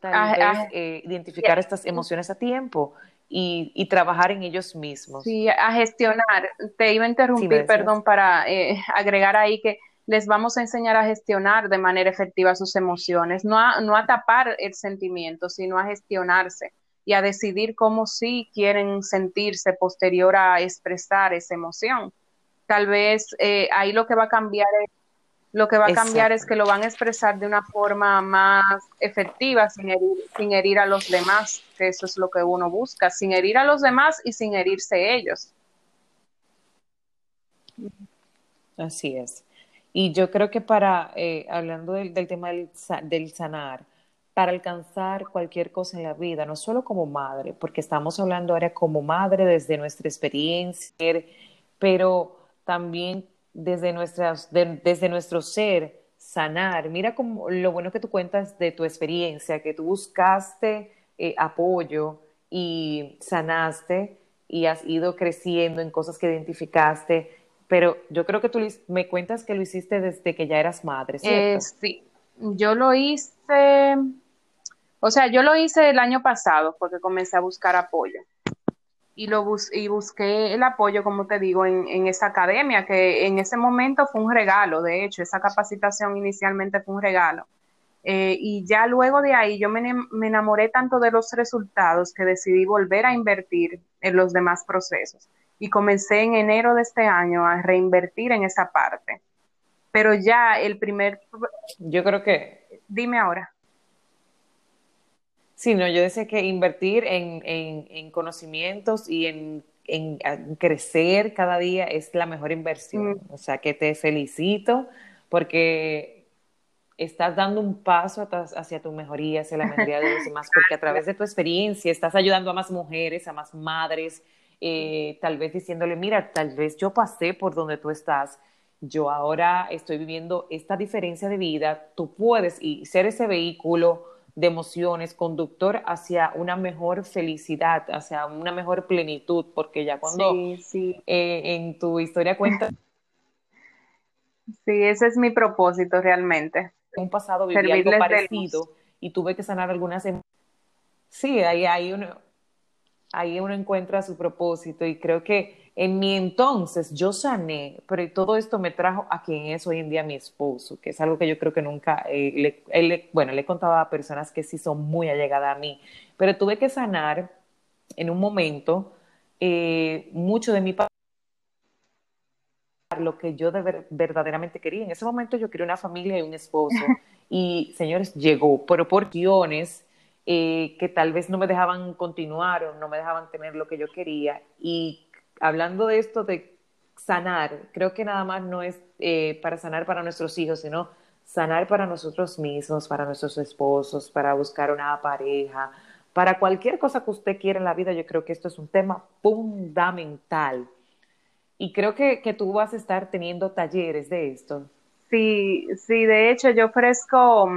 A: tal vez eh, identificar estas emociones a tiempo y, trabajar en ellos mismos.
B: Sí, a gestionar. Te iba a interrumpir, perdón, para eh, agregar ahí que les vamos a enseñar a gestionar de manera efectiva sus emociones, no a, no a tapar el sentimiento, sino a gestionarse y a decidir cómo sí quieren sentirse posterior a expresar esa emoción. Tal vez eh, ahí lo que va a cambiar es lo que va a cambiar es que lo van a expresar de una forma más efectiva, sin herir, sin herir a los demás, que eso es lo que uno busca, sin herir a los demás y sin herirse ellos.
A: Así es. Y yo creo que para, eh, hablando del, tema del, del, sanar, para alcanzar cualquier cosa en la vida, no solo como madre, porque estamos hablando ahora como madre desde nuestra experiencia, pero también desde, nuestras, desde nuestro ser, sanar. Mira como lo bueno que tú cuentas de tu experiencia, que tú buscaste eh, apoyo y sanaste y has ido creciendo en cosas que identificaste, pero yo creo que tú me cuentas que lo hiciste desde que ya eras madre, ¿cierto?
B: Eh, sí, yo lo hice, o sea, yo lo hice el año pasado porque comencé a buscar apoyo y, lo y busqué el apoyo, como te digo, en, en, esa academia, que en ese momento fue un regalo, de hecho, esa capacitación inicialmente fue un regalo. Eh, y ya luego de ahí yo me, me, enamoré tanto de los resultados que decidí volver a invertir en los demás procesos. Y comencé en enero de este año a reinvertir en esa parte. Pero ya el primer...
A: Yo creo que...
B: Dime ahora.
A: Sí, no, yo decía que invertir en, en, conocimientos y en, en, crecer cada día es la mejor inversión. Mm. O sea, que te felicito porque estás dando un paso hacia tu mejoría, hacia la mejoría de los demás, porque a través de tu experiencia estás ayudando a más mujeres, a más madres, eh, tal vez diciéndole, mira, tal vez yo pasé por donde tú estás, yo ahora estoy viviendo esta diferencia de vida, tú puedes y ser ese vehículo de emociones, conductor hacia una mejor felicidad, hacia una mejor plenitud, porque ya cuando sí, eh, en tu historia cuenta... (laughs)
B: Sí, ese es mi propósito realmente.
A: En un pasado viví algo parecido y tuve que sanar algunas... Em-, sí, ahí, ahí, uno, ahí uno encuentra su propósito y creo que en mi entonces yo sané, pero todo esto me trajo a quien es hoy en día mi esposo, que es algo que yo creo que nunca, eh, le, bueno, le contaba a personas que sí son muy allegadas a mí, pero tuve que sanar en un momento eh, mucho de mi lo que yo verdaderamente quería. En ese momento yo quería una familia y un esposo. (laughs) Y, señores, llegó proporciones eh, que tal vez no me dejaban continuar o no me dejaban tener lo que yo quería. Y hablando de esto de sanar, creo que nada más no es eh, para sanar para nuestros hijos, sino sanar para nosotros mismos, para nuestros esposos, para buscar una pareja, para cualquier cosa que usted quiera en la vida, yo creo que esto es un tema fundamental. Y creo que, que tú vas a estar teniendo talleres de esto.
B: Sí, sí, de hecho yo ofrezco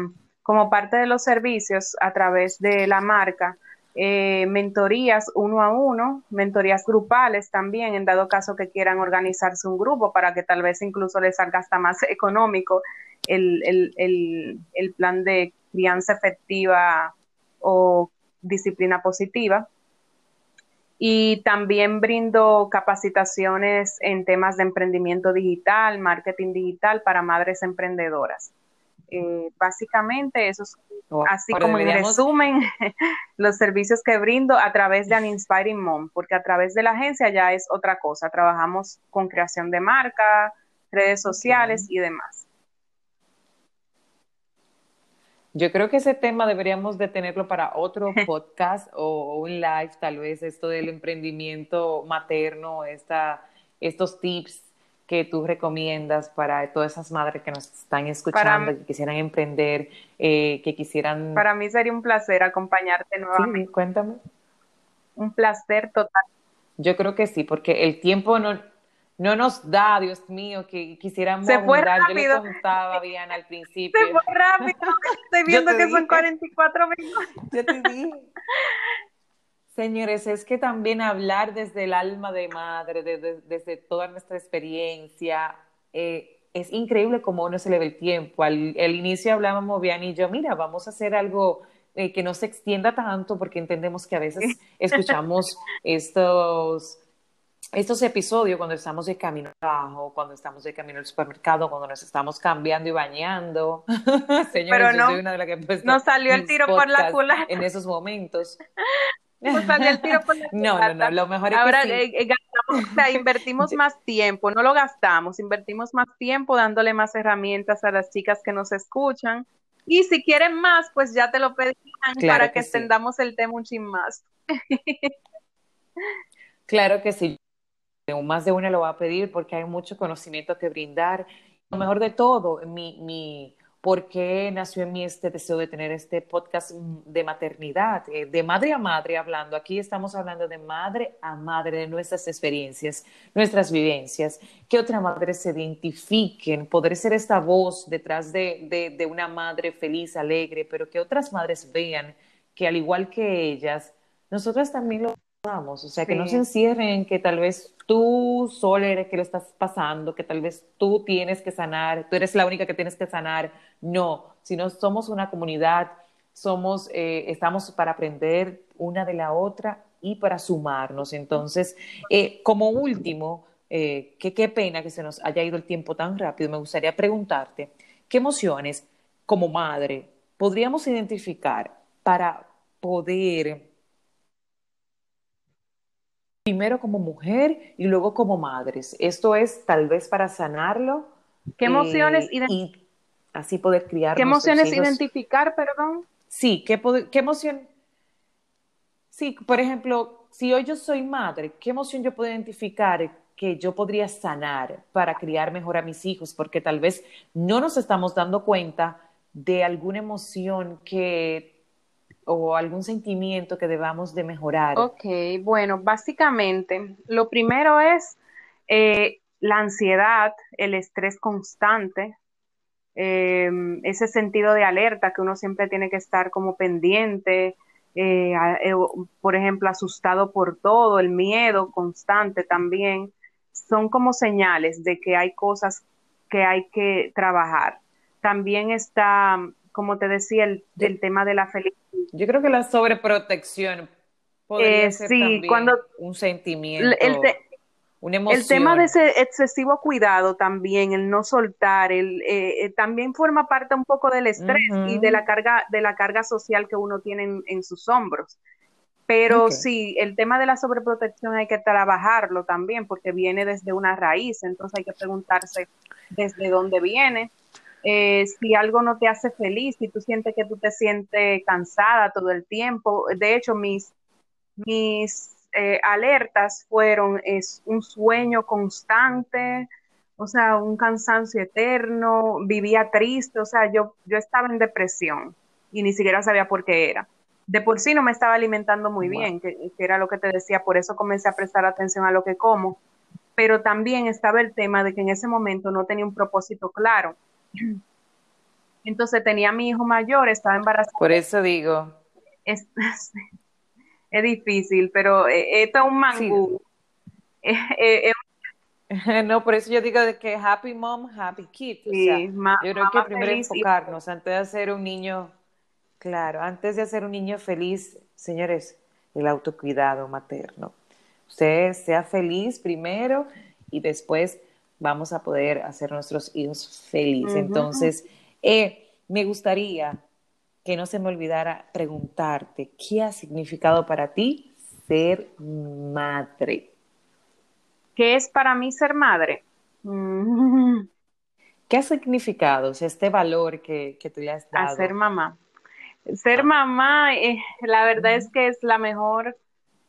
B: como parte de los servicios a través de la marca eh, mentorías uno a uno, mentorías grupales también, en dado caso que quieran organizarse un grupo para que tal vez incluso les salga hasta más (laughs) económico el, el, el plan de crianza efectiva o disciplina positiva. Y también brindo capacitaciones en temas de emprendimiento digital, marketing digital para madres emprendedoras. Eh, básicamente, eso es así como en resumen (laughs) los servicios que brindo a través de An Inspiring Mom, porque a través de la agencia ya es otra cosa. Trabajamos con creación de marca, redes sociales y demás.
A: Yo creo que ese tema deberíamos de tenerlo para otro (laughs) podcast o un live, tal vez esto del emprendimiento materno, esta, estos tips que tú recomiendas para todas esas madres que nos están escuchando, que quisieran emprender, eh, que quisieran...
B: Para mí sería un placer acompañarte nuevamente.
A: Sí, cuéntame.
B: Un placer total.
A: Yo creo que sí, porque el tiempo no, no nos da, Dios mío, que quisiéramos
B: Se fue rápido.
A: Yo le contaba, Diana, al principio.
B: Se fue rápido. (laughs) Estoy viendo que son 44 minutos.
A: Yo te dije. (laughs) Señores, es que también hablar desde el alma de madre, desde, toda nuestra experiencia, eh, es increíble cómo uno se le ve el tiempo. Al, inicio hablábamos, bien y yo, mira, vamos a hacer algo eh, que no se extienda tanto, porque entendemos que a veces (laughs) escuchamos estos, estos episodios cuando estamos de camino abajo, cuando estamos de camino al supermercado, cuando nos estamos cambiando y bañando. (laughs) Señores,
B: Pero no,
A: yo soy una de las que
B: no salió el tiro por la culata.
A: En esos momentos. (laughs) (laughs)
B: no,
A: no, no, lo mejor es
B: Ahora,
A: que
B: sí. eh, gastamos, o sea, invertimos (laughs) más tiempo, no lo gastamos, invertimos más tiempo dándole más herramientas a las chicas que nos escuchan. Y si quieren más, pues ya te lo pedirán
A: Claro
B: para que,
A: sí.
B: extendamos el tema un chin más. (laughs)
A: Claro que sí. Más de una lo va a pedir porque hay mucho conocimiento que brindar. Lo mejor de todo, mi, mi, ¿por qué nació en mí este deseo de tener este podcast de maternidad? Eh, de madre a madre hablando. Aquí estamos hablando de madre a madre, de nuestras experiencias, nuestras vivencias. Que otras madres se identifiquen, poder ser esta voz detrás de, de, de una madre feliz, alegre, pero que otras madres vean que al igual que ellas, nosotras también lo pasamos. O sea, que
B: Sí.
A: no se encierren en que tal vez tú sola eres que lo estás pasando, que tal vez tú tienes que sanar, tú eres la única que tienes que sanar. No, sino somos una comunidad, somos, eh, estamos para aprender una de la otra y para sumarnos. Entonces, eh, como último, eh, que qué pena que se nos haya ido el tiempo tan rápido, me gustaría preguntarte, ¿qué emociones como madre podríamos identificar para poder primero como mujer y luego como madres. Esto es tal vez para sanarlo.
B: ¿Qué emociones,
A: y así poder criar
B: ¿qué emociones identificar, perdón?
A: Sí, ¿qué, qué emoción? Sí, por ejemplo, si hoy yo soy madre, ¿qué emoción yo puedo identificar que yo podría sanar para criar mejor a mis hijos? Porque tal vez no nos estamos dando cuenta de alguna emoción que o algún sentimiento que debamos de mejorar.
B: Ok, bueno, básicamente, lo primero es eh, la ansiedad, el estrés constante, eh, ese sentido de alerta que uno siempre tiene que estar como pendiente, eh, eh, por ejemplo, asustado por todo, el miedo constante también, son como señales de que hay cosas que hay que trabajar. También está, como te decía, el, el tema de la felicidad.
A: Yo creo que la sobreprotección podría
B: Eh,
A: ser
B: sí,
A: también
B: cuando-
A: un sentimiento,
B: el te-
A: una emoción.
B: El tema de ese excesivo cuidado también, el no soltar, el, eh, eh, también forma parte un poco del estrés y de la carga, de la carga social que uno tiene en, en sus hombros. Pero sí, el tema de la sobreprotección hay que trabajarlo también porque viene desde una raíz, entonces hay que preguntarse desde dónde viene. Eh, si algo no te hace feliz, si tú sientes que tú te sientes cansada todo el tiempo. De hecho, mis, mis eh, alertas fueron es un sueño constante, o sea, un cansancio eterno, vivía triste, o sea, yo, yo estaba en depresión y ni siquiera sabía por qué era. De por sí no me estaba alimentando muy
A: Wow.
B: bien, que, que era lo que te decía, por eso comencé a prestar atención a lo que como, pero también estaba el tema de que en ese momento no tenía un propósito claro. Entonces tenía a mi hijo mayor, estaba embarazada.
A: Por eso digo,
B: Es, (laughs) es difícil, pero eh, esto es un mangú. (laughs) (laughs)
A: No, por eso yo digo de que happy mom, happy kid. O
B: sí, ma-
A: yo creo que primero
B: y-
A: enfocarnos antes de hacer un niño, claro, antes de hacer un niño feliz, señores, el autocuidado materno. Usted sea feliz primero y después vamos a poder hacer nuestros hijos felices. Entonces, eh, me gustaría que no se me olvidara preguntarte, ¿qué ha significado para ti ser madre?
B: ¿Qué es para mí ser madre? Mm,
A: ¿Qué ha significado o sea, este valor que, que tú le has
B: a
A: dado?
B: ser mamá. Ser mamá, eh, la verdad es que es la mejor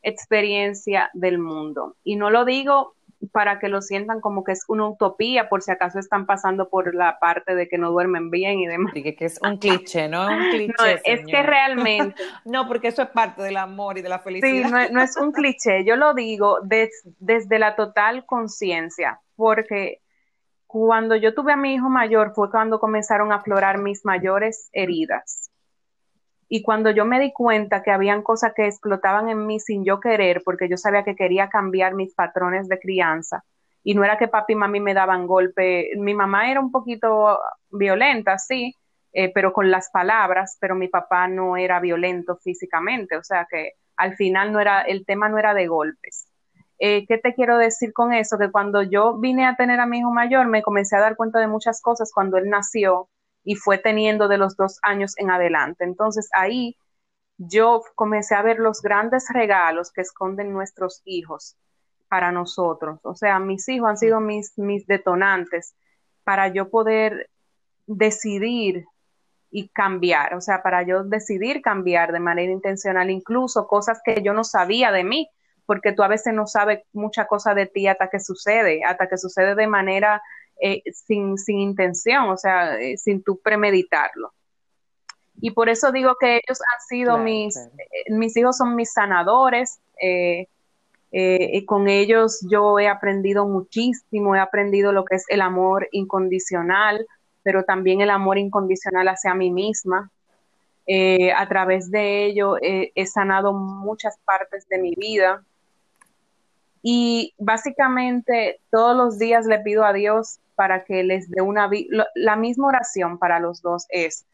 B: experiencia del mundo. Y no lo digo para que lo sientan como que es una utopía, por si acaso están pasando por la parte de que no duermen bien y demás.
A: que es un cliché, ¿no? Un (laughs) cliché,
B: no, es que realmente. (laughs)
A: no, porque eso es parte del amor y de la felicidad.
B: Sí, no, es un cliché, yo lo digo desde la total conciencia, porque cuando yo tuve a mi hijo mayor fue cuando comenzaron a aflorar mis mayores heridas. Y cuando yo me di cuenta que habían cosas que explotaban en mí sin yo querer, porque yo sabía que quería cambiar mis patrones de crianza, y no era que papi y mami me daban golpe, mi mamá era un poquito violenta, sí, eh, pero con las palabras, pero mi papá no era violento físicamente, o sea que al final no era, el tema no era de golpes. Eh, ¿Qué te quiero decir con eso? Que cuando yo vine a tener a mi hijo mayor, me comencé a dar cuenta de muchas cosas cuando él nació y fue teniendo de los dos años en adelante. Entonces ahí yo comencé a ver los grandes regalos que esconden nuestros hijos para nosotros. O sea, mis hijos han sido mis, mis detonantes para yo poder decidir y cambiar, o sea, para yo decidir cambiar de manera intencional, incluso cosas que yo no sabía de mí, porque tú a veces no sabes mucha cosa de ti hasta que sucede, hasta que sucede de manera eh, sin, sin, intención, o sea, eh, sin tú premeditarlo. Y por eso digo que ellos han sido mis, eh, mis hijos son mis sanadores, y con ellos yo he aprendido muchísimo, he aprendido lo que es el amor incondicional, pero también el amor incondicional hacia mí misma. a través de ello he sanado muchas partes de mi vida, y básicamente todos los días le pido a Dios para que les dé una vida, la misma oración para los dos es,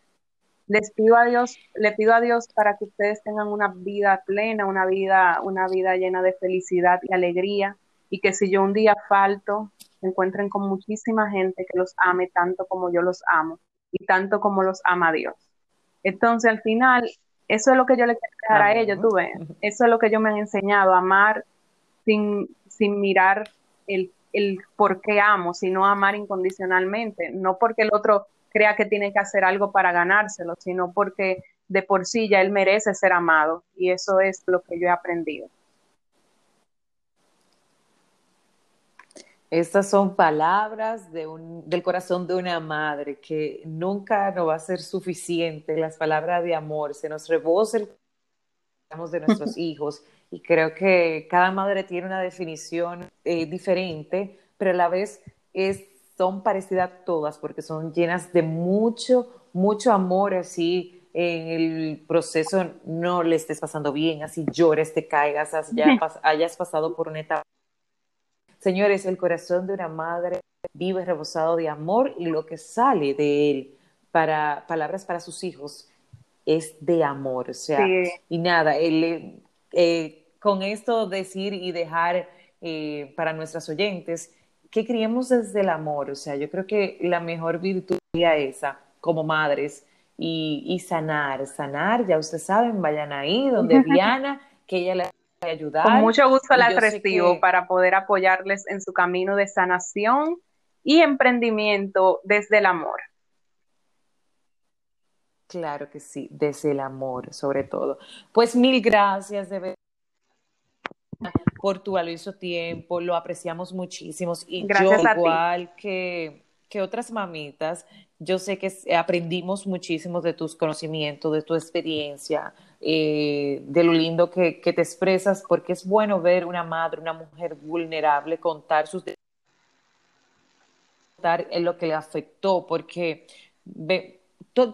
B: les pido a Dios, le pido a Dios para que ustedes tengan una vida plena, una vida, una vida llena de felicidad y alegría, y que si yo un día falto, se encuentren con muchísima gente que los ame tanto como yo los amo, y tanto como los ama Dios. Entonces, al final, eso es lo que yo le quiero dejar a ellos, tú ves, (laughs) eso es lo que yo me han enseñado, a amar sin, sin mirar el el por qué amo, sino amar incondicionalmente, no porque el otro crea que tiene que hacer algo para ganárselo, sino porque de por sí ya él merece ser amado. Y eso es lo que yo he aprendido.
A: Estas son palabras de un, del corazón de una madre que nunca nos va a ser suficiente, las palabras de amor, se nos rebosa el de nuestros (laughs) hijos y creo que cada madre tiene una definición eh, diferente, pero a la vez es, son parecidas todas porque son llenas de mucho, mucho amor, así en el proceso no le estés pasando bien, así llores, te caigas, (laughs) hayas pasado por una etapa. Señores, el corazón de una madre vive rebosado de amor y lo que sale de él para palabras para sus hijos es de amor, o sea, y nada, él, eh, con esto decir y dejar eh, para nuestras oyentes que criemos desde el amor, o sea, yo creo que la mejor virtud sería esa, como madres, y, y sanar, sanar, ya ustedes saben, vayan ahí donde (laughs) Diana, que ella les va a ayudar.
B: Con mucho gusto la recibo para poder apoyarles en su camino de sanación y emprendimiento desde el amor.
A: Claro que sí, desde el amor, sobre todo. Pues mil gracias de verdad por tu valioso tiempo, lo apreciamos muchísimo y yo igual que, que otras mamitas, yo sé que aprendimos muchísimo de tus conocimientos, de tu experiencia, eh, de lo lindo que, que, te expresas, porque es bueno ver una madre, una mujer vulnerable, contar sus contar en lo que le afectó, porque ve,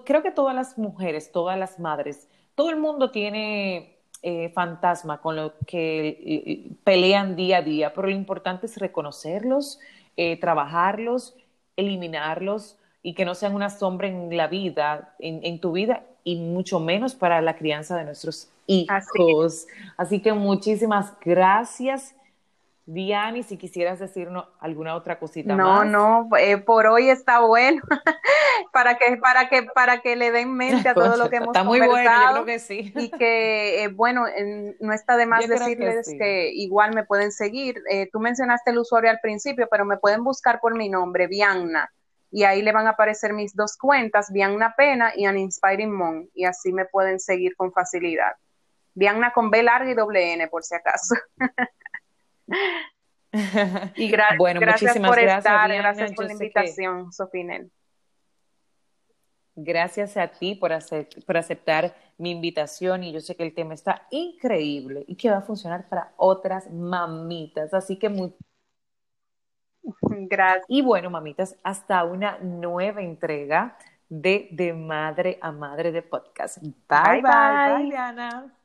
A: creo que todas las mujeres, todas las madres, todo el mundo tiene eh, fantasma con lo que eh, pelean día a día, pero lo importante es reconocerlos, eh, trabajarlos, eliminarlos y que no sean una sombra en la vida, en, tu vida y mucho menos para la crianza de nuestros hijos. Así que muchísimas gracias Diani, si quisieras decirnos alguna otra cosita
B: no,
A: más.
B: No, no, eh, por hoy está bueno (laughs) para que para que para que le den mente a todo lo que (laughs) hemos
A: Está muy bueno, yo creo que sí.
B: Y que eh, bueno, no está de más decirles que, igual me pueden seguir. Eh, tú mencionaste el usuario al principio, pero me pueden buscar por mi nombre, Vianna. Y ahí le van a aparecer mis dos cuentas, Vianna Pena y An Inspiring Mom, y así me pueden seguir con facilidad. Vianna con B larga y doble N, por si acaso. (laughs) Y (laughs) gracias por gracias, estar, gracias por la invitación, Sofinel.
A: Gracias a ti por, por aceptar mi invitación y yo sé que el tema está increíble y que va a funcionar para otras mamitas. Así que muy... (laughs)
B: Gracias.
A: Y bueno, mamitas, hasta una nueva entrega de De Madre a Madre de Podcast. Bye, bye, bye, bye Diana.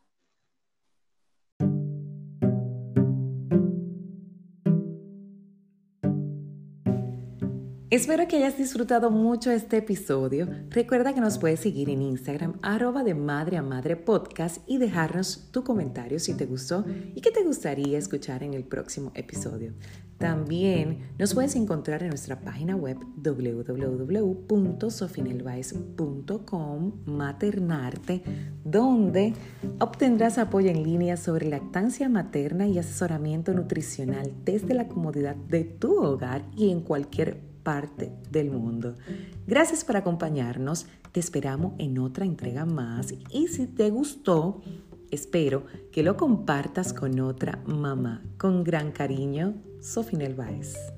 A: Espero que hayas disfrutado mucho este episodio. Recuerda que nos puedes seguir en Instagram, arroba de madre a madre podcast y dejarnos tu comentario si te gustó y qué te gustaría escuchar en el próximo episodio. También nos puedes encontrar en nuestra página web www.sofinelbaez.com maternarte, donde obtendrás apoyo en línea sobre lactancia materna y asesoramiento nutricional desde la comodidad de tu hogar y en cualquier parte del mundo. Gracias por acompañarnos. Te esperamos en otra entrega más y si te gustó, espero que lo compartas con otra mamá. Con gran cariño, Sofinel Baez.